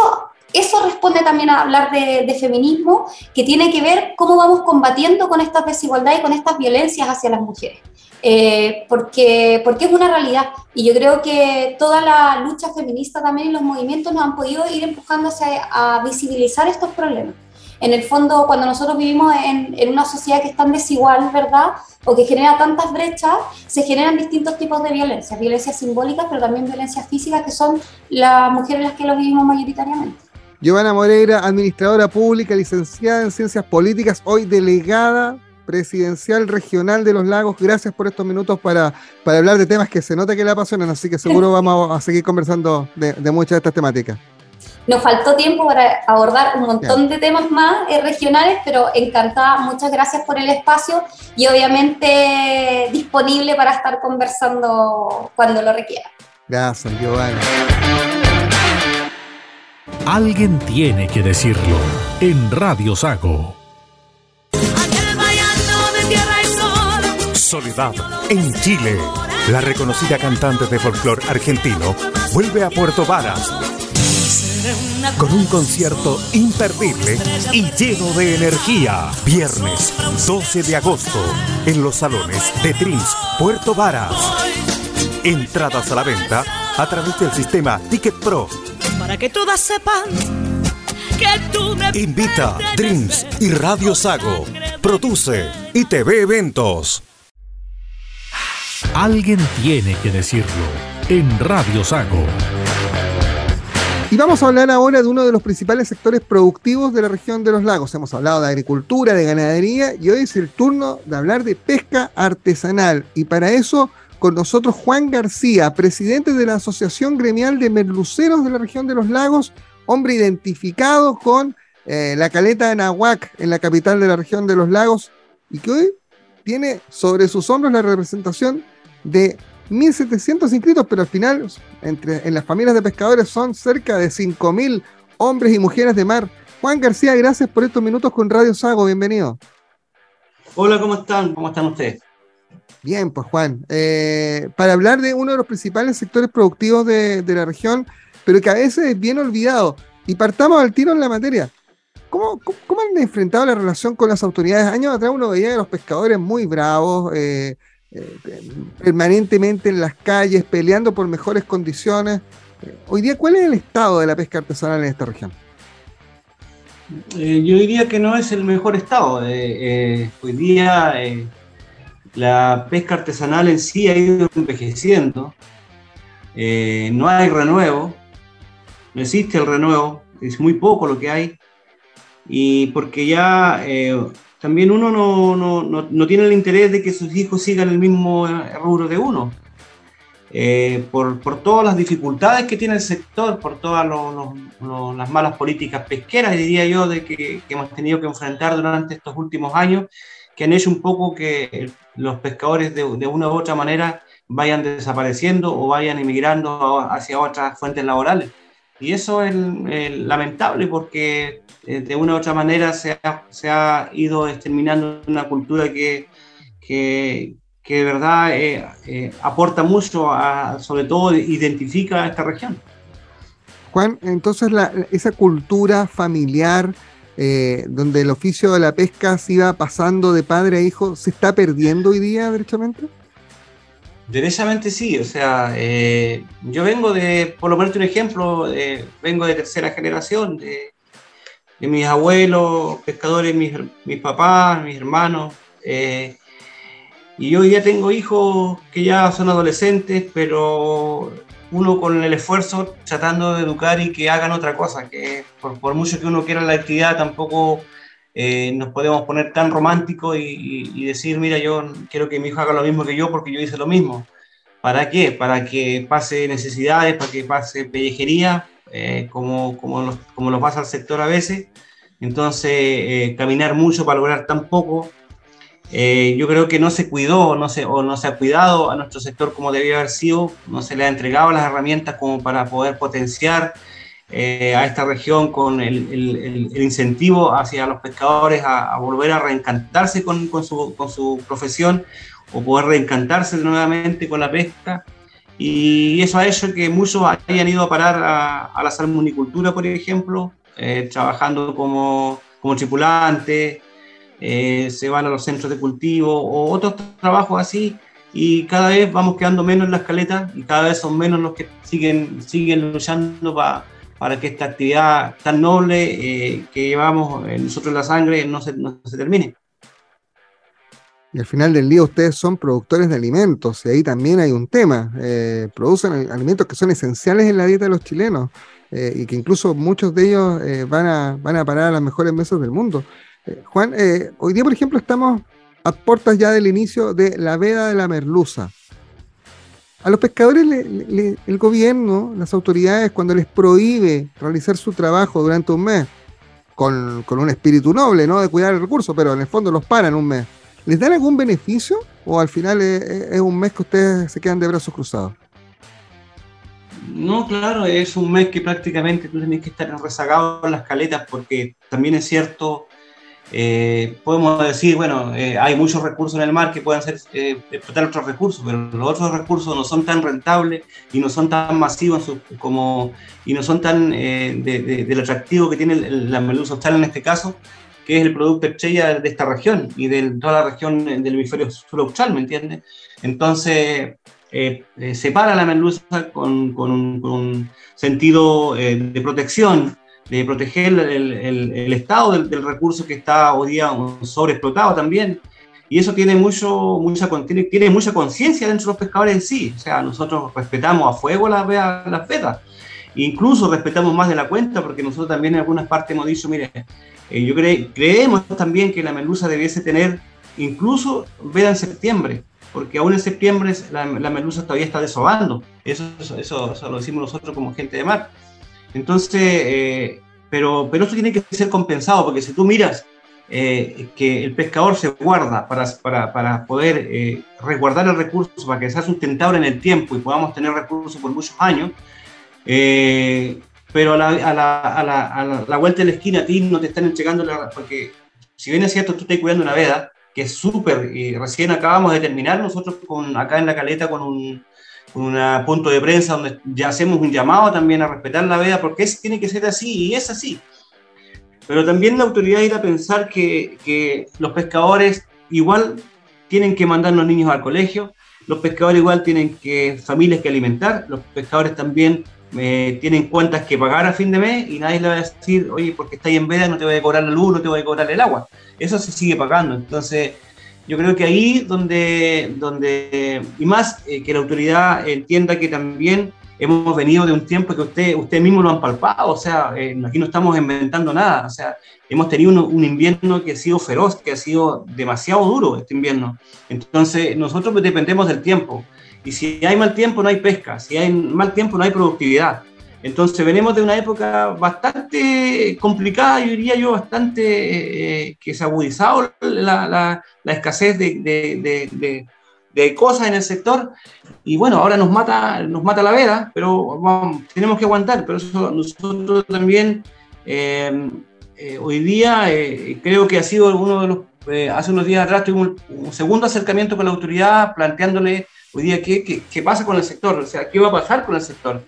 eso responde también a hablar de, feminismo, que tiene que ver cómo vamos combatiendo con estas desigualdades y con estas violencias hacia las mujeres. Eh, porque, porque es una realidad. Y yo creo que toda la lucha feminista también los movimientos nos han podido ir empujándose a visibilizar estos problemas. En el fondo, cuando nosotros vivimos en, en, una sociedad que es tan desigual, ¿verdad? O que genera tantas brechas, se generan distintos tipos de violencia, violencias simbólicas, pero también violencias físicas, que son las mujeres las que lo vivimos mayoritariamente. Giovanna Moreira, administradora pública, licenciada en Ciencias Políticas, hoy delegada presidencial regional de los lagos. Gracias por estos minutos para, para hablar de temas que se nota que le apasionan, así que seguro vamos a seguir conversando de, de muchas de estas temáticas. Nos faltó tiempo para abordar un montón de temas más eh, regionales, pero encantada, muchas gracias por el espacio y obviamente disponible para estar conversando cuando lo requiera. Gracias, Giovanna. Alguien tiene que decirlo en Radio Sago. Soledad en Chile. La reconocida cantante de folclore argentino vuelve a Puerto Varas con un concierto imperdible y lleno de energía. Viernes 12 de agosto en los salones de Dreams Puerto Varas. Entradas a la venta a través del sistema Ticket Pro. Para que todas sepan que tú me Invita Dreams y Radio Sago. Produce y TV Eventos. Alguien tiene que decirlo en Radio Sago. Y vamos a hablar ahora de uno de los principales sectores productivos de la región de los lagos. Hemos hablado de agricultura, de ganadería y hoy es el turno de hablar de pesca artesanal. Y para eso, con nosotros Juan García, presidente de la Asociación Gremial de Merluceros de la región de los lagos, hombre identificado con eh, la caleta de Nahuac en la capital de la región de los lagos y que hoy tiene sobre sus hombros la representación de 1.700 inscritos, pero al final, entre, en las familias de pescadores son cerca de 5.000 hombres y mujeres de mar. Juan García, gracias por estos minutos con Radio Sago, bienvenido. Hola, ¿cómo están? ¿Cómo están ustedes? Bien, pues Juan, eh, para hablar de uno de los principales sectores productivos de, de, la región, pero que a veces es bien olvidado, y partamos al tiro en la materia. ¿Cómo, cómo, cómo han enfrentado la relación con las autoridades? Años atrás uno veía a los pescadores muy bravos, eh, eh, permanentemente en las calles, peleando por mejores condiciones. Hoy día, ¿cuál es el estado de la pesca artesanal en esta región? Eh, yo diría que no es el mejor estado. Eh, eh hoy día la pesca artesanal en sí ha ido envejeciendo. no hay renuevo, no existe el renuevo, es muy poco lo que hay. Y porque ya también uno no, no, no, no, tiene el interés de que sus hijos sigan el mismo rubro de uno. Eh, por, por, todas las dificultades que tiene el sector, por todas las malas políticas pesqueras, diría yo, de que, que, hemos tenido que enfrentar durante estos últimos años, que han hecho un poco que los pescadores de, de una u otra manera vayan desapareciendo o vayan emigrando hacia otras fuentes laborales. Y eso es el, lamentable porque eh, de una u otra manera se ha, se ha ido exterminando una cultura que, que, que de verdad eh, eh, aporta mucho, a, sobre todo identifica a esta región. Juan, entonces la, esa cultura familiar eh, donde el oficio de la pesca se iba pasando de padre a hijo, ¿se está perdiendo hoy día derechamente? Derechamente sí, o sea, eh, yo vengo de, por lo menos un ejemplo, eh, vengo de tercera generación, de, mis abuelos, pescadores, mis, mis, papás, mis hermanos, eh, y hoy ya tengo hijos que ya son adolescentes, pero uno con el esfuerzo tratando de educar y que hagan otra cosa, que por mucho que uno quiera la actividad tampoco eh, nos podemos poner tan románticos y, decir, mira, yo quiero que mi hijo haga lo mismo que yo porque yo hice lo mismo. ¿Para qué? Para que pase necesidades, para que pase pellejería, eh, como, como, como lo pasa al sector a veces. Entonces, eh, caminar mucho para lograr tan poco, eh, yo creo que no se cuidó no se, o no se ha cuidado a nuestro sector como debía haber sido, no se le ha entregado las herramientas como para poder potenciar eh, a esta región con el, el, el, incentivo hacia los pescadores a, a volver a reencantarse con, con, su, con, su, profesión o poder reencantarse nuevamente con la pesca. Y eso ha hecho que muchos hayan ido a parar a, a la salmonicultura, por ejemplo, eh, trabajando como, como tripulantes, eh, se van a los centros de cultivo o otros trabajos así y cada vez vamos quedando menos en las caletas y cada vez son menos los que siguen, siguen luchando para para que esta actividad tan noble eh, que llevamos nosotros en la sangre no se, no se termine. Y al final del día ustedes son productores de alimentos y ahí también hay un tema. Eh, producen alimentos que son esenciales en la dieta de los chilenos eh, y que incluso muchos de ellos eh, van, a, van a parar a las mejores mesas del mundo. Juan, hoy día por ejemplo estamos a puertas ya del inicio de la veda de la merluza. A los pescadores el gobierno, las autoridades, cuando les prohíbe realizar su trabajo durante un mes, con, con un espíritu noble, ¿no? De cuidar el recurso, pero en el fondo los paran un mes ¿Les dan algún beneficio o al final es, un mes que ustedes se quedan de brazos cruzados? No, claro, es un mes que prácticamente tú tenés que estar rezagado en las caletas porque también es cierto, eh, podemos decir, bueno, eh, hay muchos recursos en el mar que pueden ser eh, explotar otros recursos, pero los otros recursos no son tan rentables y no son tan masivos como, y no son tan del atractivo que tiene la medusa austral en este caso, que es el producto estrella de esta región y de toda la región del hemisferio sur austral, ¿me entiendes? Entonces, eh, eh, separa la merluza con, con, un, sentido eh, de protección, de proteger el, el, estado del, recurso que está hoy día sobreexplotado también. Y eso tiene, mucho, mucha, tiene, mucha conciencia dentro de los pescadores en sí. O sea, nosotros respetamos a fuego las, las vetas. Incluso respetamos más de la cuenta porque nosotros también en algunas partes hemos dicho, mire, eh, yo creemos también que la merluza debiese tener incluso veda en septiembre, porque aún en septiembre la, la merluza todavía está desobando. Eso, eso, eso, lo decimos nosotros como gente de mar. Entonces, eh, pero, pero esto tiene que ser compensado, porque si tú miras eh, que el pescador se guarda para, para, para poder resguardar el recurso, para que sea sustentable en el tiempo y podamos tener recursos por muchos años, pero a la, a, la, a, la, a la, vuelta de la esquina a ti no te están entregando la... Porque si bien es cierto, tú estás cuidando una veda, que es súper, y recién acabamos de terminar nosotros con, acá en la caleta con un, con punto de prensa donde ya hacemos un llamado también a respetar la veda, porque es, tiene que ser así, y es así. Pero también la autoridad irá a pensar que, que los pescadores igual tienen que mandar los niños al colegio, los pescadores igual tienen que familias que alimentar, los pescadores también tienen cuentas que pagar a fin de mes y nadie le va a decir, oye, porque está ahí en veda no te voy a cobrar la luz, no te voy a cobrar el agua. Eso se sigue pagando. Entonces, yo creo que ahí donde, donde y más eh, que la autoridad entienda que también hemos venido de un tiempo que usted, usted mismo lo han palpado, o sea, eh, aquí no estamos inventando nada, o sea, hemos tenido un, un, invierno que ha sido feroz, que ha sido demasiado duro este invierno. Entonces, nosotros dependemos del tiempo. Y si hay mal tiempo, no hay pesca. Si hay mal tiempo, no hay productividad. Entonces venimos de una época bastante complicada, yo diría yo, bastante eh, que se ha agudizado la, la, la escasez de, de, de, de, cosas en el sector. Y bueno, ahora nos mata, nos mata la veda, pero tenemos que aguantar. Pero eso nosotros también, eh, eh, hoy día, creo que ha sido uno de los, hace unos días atrás tuvimos un segundo acercamiento con la autoridad planteándole hoy día ¿qué, qué, pasa con el sector, o sea, qué va a pasar con el sector,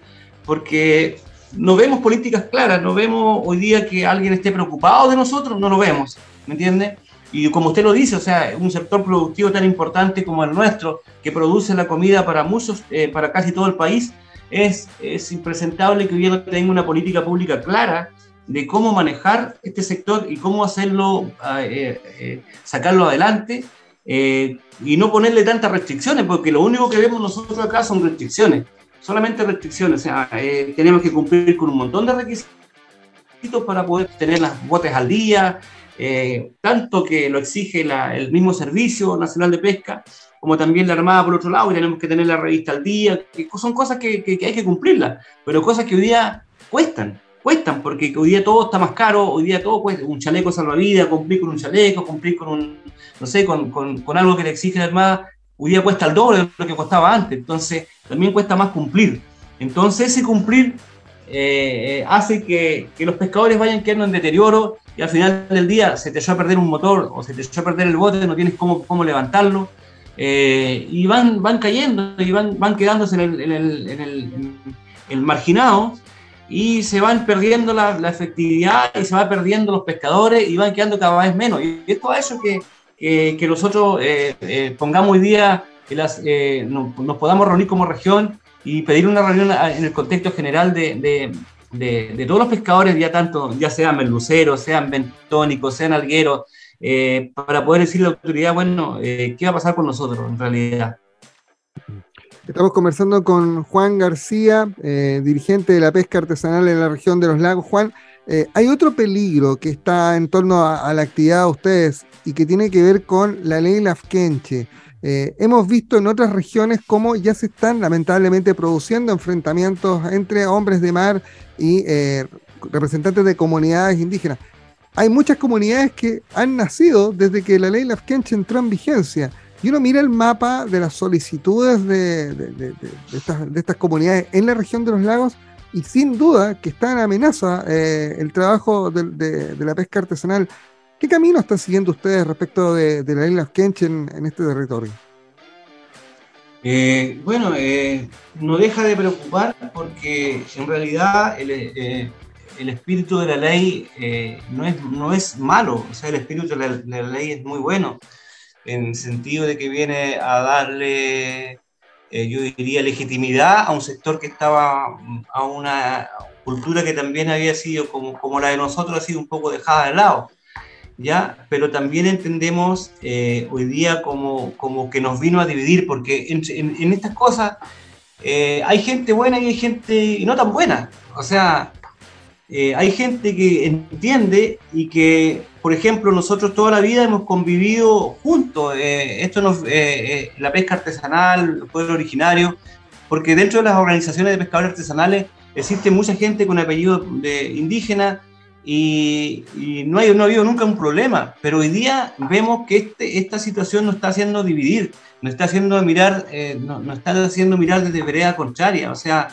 porque no vemos políticas claras, no vemos hoy día que alguien esté preocupado de nosotros, no lo vemos, ¿me entiende? Y como usted lo dice, o sea, un sector productivo tan importante como el nuestro, que produce la comida para muchos, eh, para casi todo el país, es, es impresentable que hoy día tenga una política pública clara de cómo manejar este sector y cómo hacerlo, eh, eh, sacarlo adelante eh, y no ponerle tantas restricciones, porque lo único que vemos nosotros acá son restricciones, solamente restricciones. O sea, eh, tenemos que cumplir con un montón de requisitos para poder tener las botes al día, eh, tanto que lo exige el mismo Servicio Nacional de Pesca, como también la Armada por otro lado, y tenemos que tener la revista al día, que son cosas que, hay que cumplirlas, pero cosas que hoy día cuestan cuestan, porque hoy día todo está más caro, hoy día todo cuesta, un chaleco salvavidas, cumplir con un chaleco, cumplir con un, no sé, con algo que le exige la Armada, hoy día cuesta el doble de lo que costaba antes, entonces también cuesta más cumplir. Entonces ese cumplir eh, hace que, que, los pescadores vayan quedando en deterioro y al final del día se te echó a perder un motor o se te echó a perder el bote, no tienes cómo, cómo levantarlo. Eh, y van, van cayendo y van, van quedándose en el, en el, en el, en el marginado y se van perdiendo la, la, efectividad y se van perdiendo los pescadores y van quedando cada vez menos. Y esto ha hecho que, que, nosotros eh, eh, pongamos hoy día, las, eh, nos, nos, podamos reunir como región y pedir una reunión en el contexto general de, de, todos los pescadores, ya tanto, ya sean merluceros, sean bentónicos, sean algueros, para poder decirle a la autoridad, bueno, eh, ¿qué va a pasar con nosotros en realidad? Estamos conversando con Juan García, eh, dirigente de la pesca artesanal en la región de los lagos. Juan, hay otro peligro que está en torno a, la actividad de ustedes y que tiene que ver con la ley Lafkenche. hemos visto en otras regiones cómo ya se están lamentablemente produciendo enfrentamientos entre hombres de mar y representantes de comunidades indígenas hay muchas comunidades que han nacido desde que la ley Lafkenche entró en vigencia. Y uno mira el mapa de las solicitudes de, estas, comunidades en la región de los lagos y sin duda que está en amenaza eh, el trabajo de, la pesca artesanal. ¿Qué camino están siguiendo ustedes respecto de, la ley Lafkenche en, en este territorio? Eh, bueno, eh, no deja de preocupar porque en realidad el, espíritu de la ley no, es, no es malo, o sea, el espíritu de la, ley es muy bueno, en el sentido de que viene a darle, eh, yo diría, legitimidad a un sector que estaba, a una cultura que también había sido, como, como la de nosotros, ha sido un poco dejada de lado. ¿Ya? Pero también entendemos eh, hoy día como, como que nos vino a dividir, porque en, en, estas cosas hay gente buena y hay gente no tan buena. O sea, eh, hay gente que entiende y que, por ejemplo, nosotros toda la vida hemos convivido juntos. Eh, esto nos, eh, la pesca artesanal, el pueblo originario, porque dentro de las organizaciones de pescadores artesanales existe mucha gente con apellido de indígena y, no, hay, no ha habido nunca un problema. Pero hoy día vemos que este, esta situación nos está haciendo dividir, nos está haciendo mirar, nos, está haciendo mirar desde vereda contraria. O sea,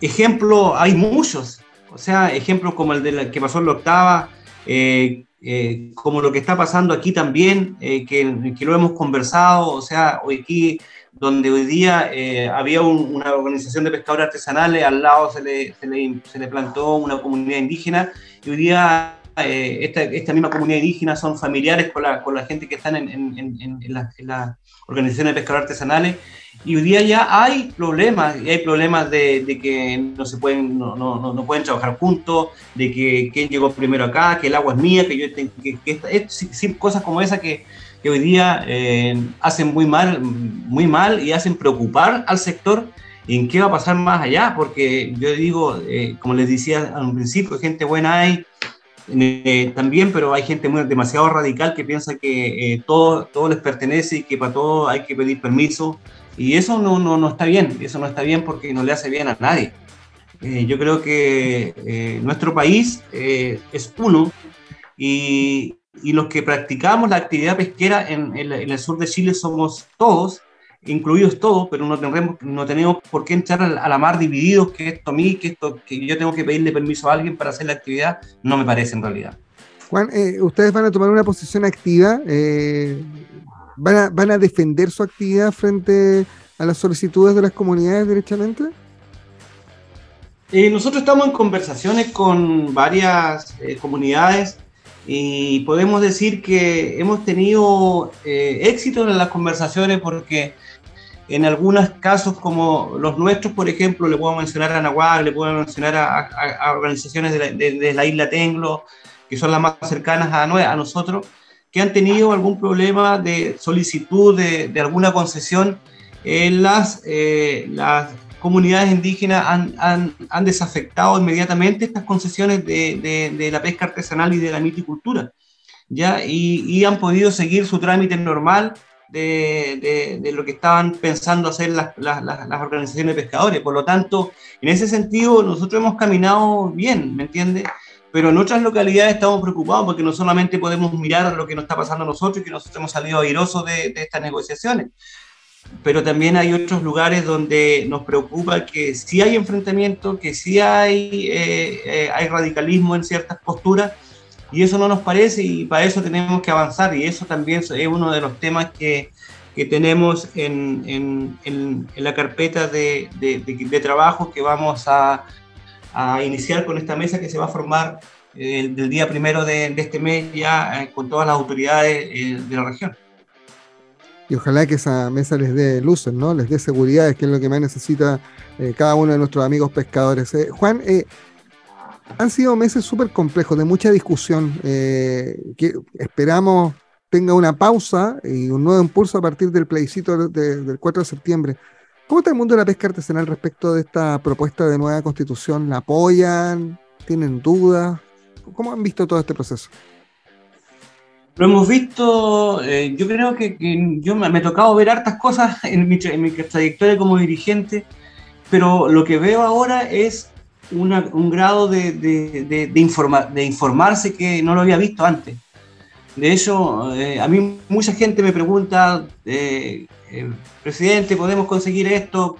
Ejemplo, hay muchos. O sea, ejemplos como el de la que pasó en la octava, eh, eh, como lo que está pasando aquí también, eh, que, que, lo hemos conversado, o sea, hoy aquí, donde hoy día había una organización de pescadores artesanales, al lado se le, se le, se le plantó una comunidad indígena, y hoy día esta, esta, misma comunidad indígena son familiares con la, con la gente que están en, en, en, en las la organizaciones de pescadores artesanales, y hoy día ya hay problemas, hay problemas de, de que no se pueden, no, no, no, pueden trabajar juntos, de que quién llegó primero acá, que el agua es mía, que yo tengo que, que cosas como esas que, que hoy día eh, hacen muy mal, muy mal y hacen preocupar al sector en qué va a pasar más allá, porque yo digo, eh, como les decía al principio, gente buena hay, eh, también, pero hay gente muy, demasiado radical que piensa que todo, todo les pertenece y que para todo hay que pedir permiso y eso no, no, no, está bien, eso no está bien porque no le hace bien a nadie. Eh, yo creo que eh, nuestro país eh, es uno y, y, los que practicamos la actividad pesquera en, en, el sur de Chile somos todos, incluidos todos, pero no, tendremos, no tenemos por qué entrar a la mar divididos, que esto a mí, que, esto, que yo tengo que pedirle permiso a alguien para hacer la actividad, no me parece en realidad. Juan, ustedes van a tomar una posición activa ¿Van a, defender su actividad frente a las solicitudes de las comunidades derechamente? Eh, nosotros estamos en conversaciones con varias eh, comunidades y podemos decir que hemos tenido eh, éxito en las conversaciones porque en algunos casos como los nuestros, por ejemplo, le puedo mencionar a Nahuatl, le puedo mencionar a, organizaciones de la, isla Tenglo, que son las más cercanas a, a nosotros, que han tenido algún problema de solicitud de, alguna concesión, en las, eh, las comunidades indígenas han, han, han, desafectado inmediatamente estas concesiones de, de, la pesca artesanal y de la miticultura, ¿ya? Y, y han podido seguir su trámite normal de, de, lo que estaban pensando hacer las, las, las, organizaciones de pescadores. Por lo tanto, en ese sentido, nosotros hemos caminado bien, ¿me entiendes? Pero en otras localidades estamos preocupados porque no solamente podemos mirar lo que nos está pasando a nosotros que nosotros hemos salido airosos de, estas negociaciones, pero también hay otros lugares donde nos preocupa que sí hay enfrentamiento, que sí hay, eh, eh, hay radicalismo en ciertas posturas y eso no nos parece y para eso tenemos que avanzar y eso también es uno de los temas que, que tenemos en, en, en, la carpeta de, de, de trabajo que vamos a a iniciar con esta mesa que se va a formar eh, del día primero de, este mes ya eh, con todas las autoridades eh, de la región. Y ojalá que esa mesa les dé luces, ¿no? Les dé seguridad, que es lo que más necesita eh, cada uno de nuestros amigos pescadores. Juan, han sido meses súper complejos, de mucha discusión, que esperamos tenga una pausa y un nuevo impulso a partir del plebiscito del 4 de septiembre. ¿Cómo está el mundo de la pesca artesanal respecto de esta propuesta de nueva constitución? ¿La apoyan? ¿Tienen dudas? ¿Cómo han visto todo este proceso? Lo hemos visto, eh, yo creo que, yo me, he tocado ver hartas cosas en mi, trayectoria como dirigente, pero lo que veo ahora es un grado de, informarse que no lo había visto antes. De hecho, eh, a mí mucha gente me pregunta, eh, presidente, ¿podemos conseguir esto?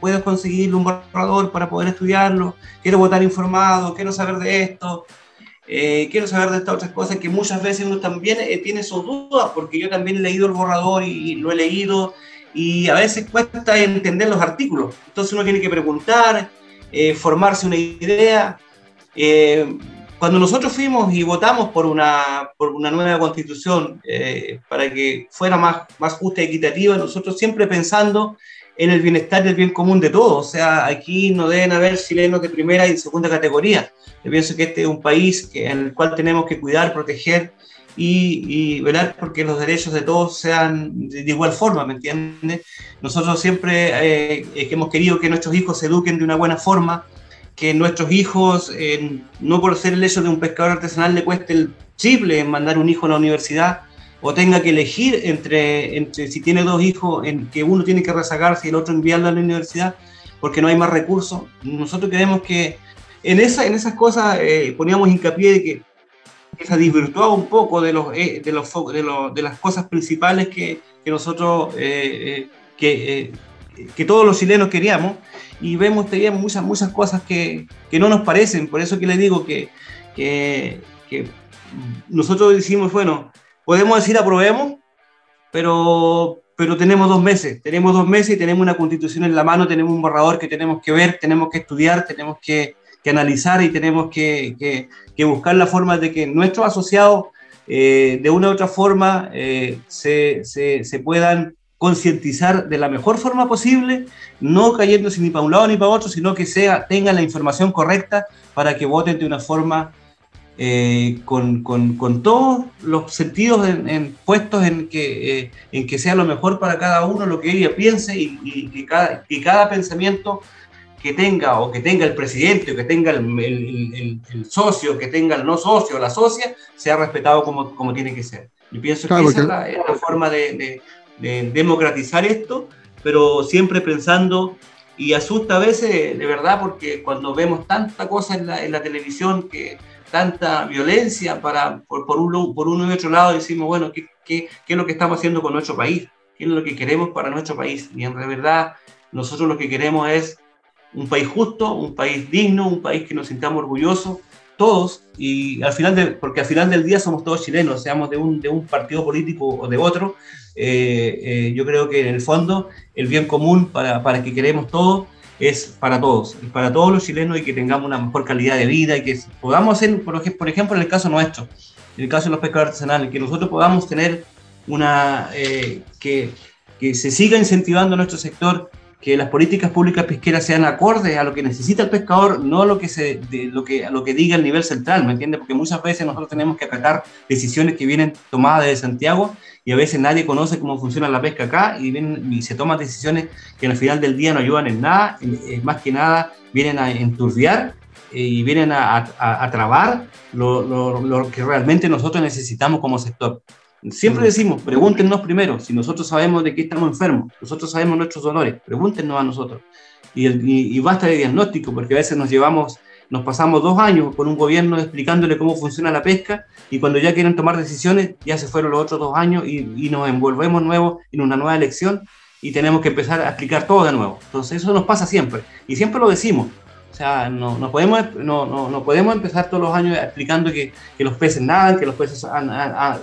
¿Puedes conseguir un borrador para poder estudiarlo? Quiero votar informado, quiero saber de esto. Eh, quiero saber de estas otras cosas que muchas veces uno también eh, tiene sus dudas, porque yo también he leído el borrador y, lo he leído, y a veces cuesta entender los artículos. Entonces uno tiene que preguntar, eh, formarse una idea. Cuando nosotros fuimos y votamos por una, por una nueva constitución para que fuera más, más justa y equitativa, nosotros siempre pensando en el bienestar y el bien común de todos. O sea, aquí no deben haber chilenos de primera y segunda categoría. Yo pienso que este es un país que, en el cual tenemos que cuidar, proteger y, velar porque los derechos de todos sean de, igual forma, ¿me entiendes? Nosotros siempre eh, hemos querido que nuestros hijos se eduquen de una buena forma, que nuestros hijos, eh, no por ser el hecho de un pescador artesanal, le cueste el triple mandar un hijo a la universidad o tenga que elegir entre, entre si tiene dos hijos, en que uno tiene que rezagarse y el otro enviarlo a la universidad porque no hay más recursos. Nosotros queremos que en, esa, en esas cosas eh, poníamos hincapié de que, se desvirtuaba un poco de, los, eh, de, los, de, los, de, las cosas principales que, que nosotros, que, que todos los chilenos queríamos, y vemos también muchas, muchas cosas que, que no nos parecen. Por eso que le digo que, que, nosotros decimos, bueno, podemos decir aprobemos, pero, pero tenemos dos meses, tenemos dos meses y tenemos una constitución en la mano, tenemos un borrador que tenemos que ver, tenemos que estudiar, tenemos que, analizar y tenemos que, buscar la forma de que nuestros asociados eh, de una u otra forma eh, se, se, puedan concientizar de la mejor forma posible, no cayéndose ni para un lado ni para otro, sino que sea, tengan la información correcta para que voten de una forma eh, con, con, con, todos los sentidos en, puestos en que, en que sea lo mejor para cada uno, lo que ella piense y, y que, cada, que cada pensamiento que tenga o que tenga el presidente o que tenga el, el, el, socio, que tenga el no socio o la socia, sea respetado como, como tiene que ser. Yo pienso que esa es la, forma de, de, democratizar esto, pero siempre pensando, y asusta a veces de verdad, porque cuando vemos tanta cosa en la, en la televisión, que tanta violencia para, por, por, uno, por uno y otro lado, decimos, bueno, ¿qué, qué, qué es lo que estamos haciendo con nuestro país? ¿Qué es lo que queremos para nuestro país? Y en verdad, nosotros lo que queremos es un país justo, un país digno, un país que nos sintamos orgullosos, todos, y al final de, porque al final del día somos todos chilenos, seamos de un, de un partido político o de otro, eh, eh, yo creo que en el fondo el bien común para, para que queremos todos es para todos, es para todos los chilenos y que tengamos una mejor calidad de vida y que podamos hacer, por, ejemplo, en el caso nuestro, en el caso de los pescadores artesanales, que nosotros podamos tener una, eh, que, que se siga incentivando nuestro sector que las políticas públicas pesqueras sean acordes a lo que necesita el pescador, no a lo que, se, de, lo que, a lo que diga el nivel central, ¿me entiendes? Porque muchas veces nosotros tenemos que acatar decisiones que vienen tomadas desde Santiago y a veces nadie conoce cómo funciona la pesca acá y, vienen, y se toman decisiones que al final del día no ayudan en nada, más que nada vienen a enturbiar eh, y vienen a, a, a trabar lo, lo, lo que realmente nosotros necesitamos como sector. Siempre mm. decimos, pregúntenos primero, si nosotros sabemos de qué estamos enfermos, nosotros sabemos nuestros dolores, pregúntenos a nosotros. Y, y, basta de diagnóstico, porque a veces nos llevamos, nos pasamos dos años con un gobierno explicándole cómo funciona la pesca y cuando ya quieren tomar decisiones, ya se fueron los otros dos años y, y nos envolvemos nuevo en una nueva elección y tenemos que empezar a explicar todo de nuevo. Entonces eso nos pasa siempre y siempre lo decimos. Sea, no, no podemos, no, no, no, podemos empezar todos los años explicando que, que los peces nadan, que los peces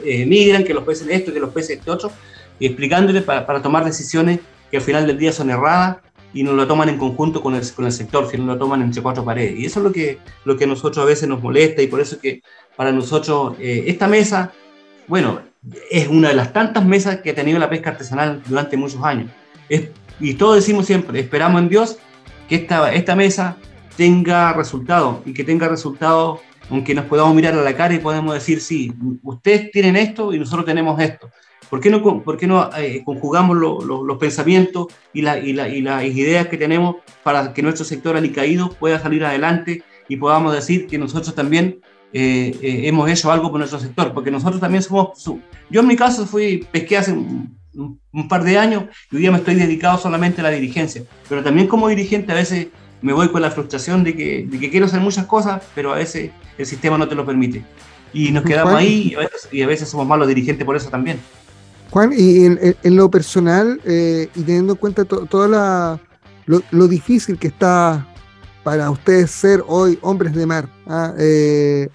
eh, migran, que los peces esto, que los peces esto otro, y explicándole para, para, tomar decisiones que al final del día son erradas y no lo toman en conjunto con el, con el sector, sino lo toman entre cuatro paredes. Y eso es lo que, lo que a nosotros a veces nos molesta y por eso que para nosotros eh, esta mesa, bueno, es una de las tantas mesas que ha tenido la pesca artesanal durante muchos años. y todos decimos siempre, esperamos en Dios que esta, esta mesa tenga resultados y que tenga resultados aunque nos podamos mirar a la cara y podemos decir, sí, ustedes tienen esto y nosotros tenemos esto. ¿Por qué no, por qué no eh, conjugamos los pensamientos y, la, y, la, y, las ideas que tenemos para que nuestro sector alicaído pueda salir adelante y podamos decir que nosotros también eh, eh, hemos hecho algo por nuestro sector? Porque nosotros también somos... Yo en mi caso fui, pesqué hace un, un par de años y hoy día me estoy dedicado solamente a la dirigencia. Pero también como dirigente a veces me voy con la frustración de que, de que quiero hacer muchas cosas, pero a veces el sistema no te lo permite. Y nos quedamos ahí y a, veces, somos malos dirigentes por eso también. Juan, y en, lo personal, eh, y teniendo en cuenta toda la, lo, difícil que está para ustedes ser hoy hombres de mar, ¿ah? eh,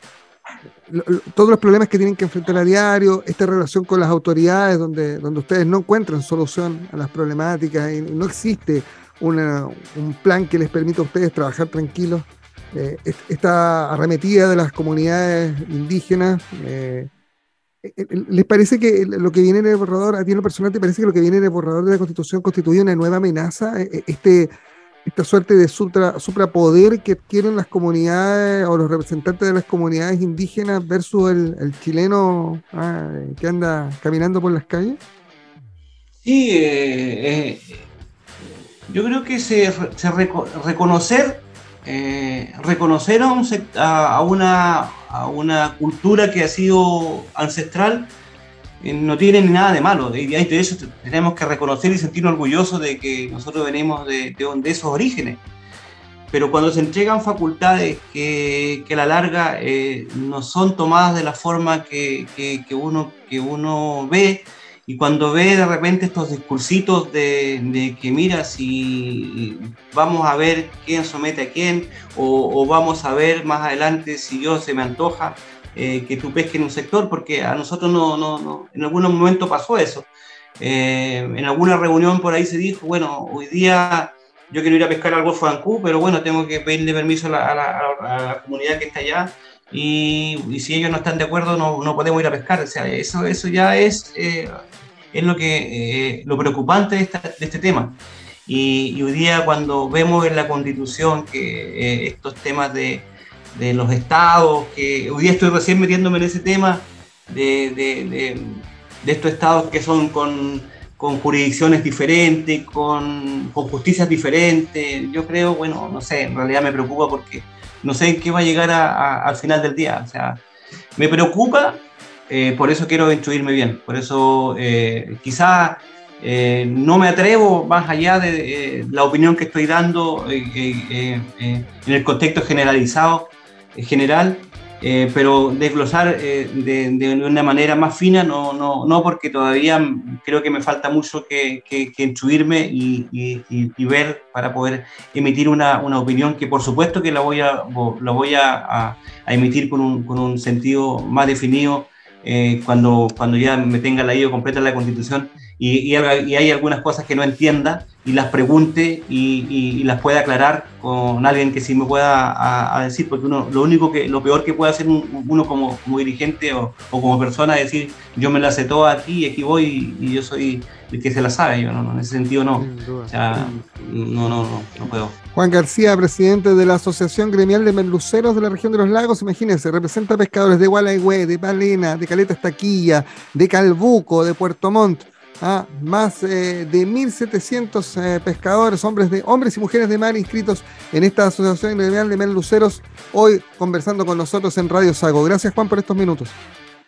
todos los problemas que tienen que enfrentar a diario, esta relación con las autoridades donde, donde ustedes no encuentran solución a las problemáticas y no existe un plan que les permita a ustedes trabajar tranquilos. Eh, esta arremetida de las comunidades indígenas, eh, eh, ¿les parece que lo que viene en el borrador, a ti en lo personal, te parece que lo que viene en el borrador de la Constitución constituye una nueva amenaza? Este, esta suerte de supra, suprapoder que adquieren las comunidades o los representantes de las comunidades indígenas versus el, chileno ah, que anda caminando por las calles? Sí, yo creo que se, reconocer, eh, reconocer a, una, a una cultura que ha sido ancestral eh, no tiene ni nada de malo. Y de eso tenemos que reconocer y sentirnos orgullosos de que nosotros venimos de, de, esos orígenes. Pero cuando se entregan facultades que, que a la larga eh, no son tomadas de la forma que, que, uno, que uno ve, y cuando ve de repente estos discursitos de, que mira si vamos a ver quién somete a quién o, vamos a ver más adelante si yo se me antoja eh, que tú pesques en un sector, porque a nosotros no, no, no en algún momento pasó eso. Eh, en alguna reunión por ahí se dijo, bueno, hoy día yo quiero ir a pescar al Golfo de Ancú, pero bueno, tengo que pedirle permiso a la, comunidad que está allá y, si ellos no están de acuerdo no, no, podemos ir a pescar. O sea, eso, eso ya es eh, es lo, que, eh, lo preocupante de, este tema. Y, hoy día cuando vemos en la constitución que eh, estos temas de, de, los estados, que hoy día estoy recién metiéndome en ese tema de, de, de estos estados que son con, con jurisdicciones diferentes, con, con, justicias diferentes, yo creo, bueno, no sé, en realidad me preocupa porque no sé qué va a llegar al final del día. O sea, me preocupa eh, por eso quiero instruirme bien, por eso eh, quizá eh, no me atrevo más allá de la opinión que estoy dando en el contexto generalizado, general, pero desglosar de, una manera más fina, no, no, no, porque todavía creo que me falta mucho que, que, instruirme y, ver para poder emitir una, una, opinión que por supuesto que la voy a, la voy a, a, emitir con un, con un sentido más definido eh, cuando, cuando ya me tenga IO completa la Constitución y, y, hay algunas cosas que no entienda y las pregunte y, y, las pueda aclarar con alguien que sí me pueda a, decir, porque uno, lo único que, lo peor que puede hacer uno como, como dirigente o, o, como persona es decir, yo me la sé toda aquí, aquí voy y yo soy el que se la sabe, yo no, en ese sentido no, o sea, no, no, no, no puedo. Juan García, presidente de la Asociación Gremial de Merluceros de la región de los lagos, imagínense, representa pescadores de Gualeguay, de Palena, de Caleta Estaquilla, de Calbuco, de Puerto Montt, ¿ah? más eh, de 1.700 eh, pescadores, hombres, de, hombres y mujeres de mar inscritos en esta Asociación Gremial de Merluceros, hoy conversando con nosotros en Radio Sago. Gracias Juan por estos minutos.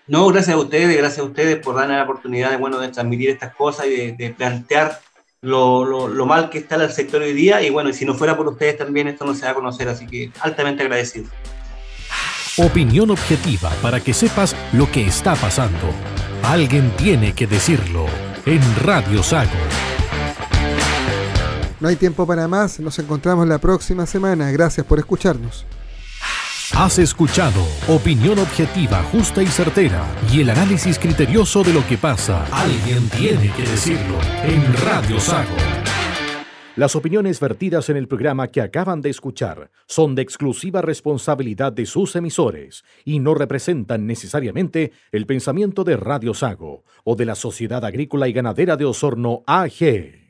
No, gracias a ustedes, gracias a ustedes por darme la oportunidad de, bueno, de transmitir estas cosas y de plantear lo, mal que está el sector hoy día y bueno, y si no fuera por ustedes también esto no se va a conocer, así que altamente agradecido. Opinión objetiva para que sepas lo que está pasando. Alguien tiene que decirlo en Radio Sago. No hay tiempo para más, nos encontramos la próxima semana. Gracias por escucharnos. Has escuchado opinión objetiva, justa y certera y el análisis criterioso de lo que pasa. Alguien tiene que decirlo en Radio Sago. Las opiniones vertidas en el programa que acaban de escuchar son de exclusiva responsabilidad de sus emisores y no representan necesariamente el pensamiento de Radio Sago o de la Sociedad Agrícola y Ganadera de Osorno AG.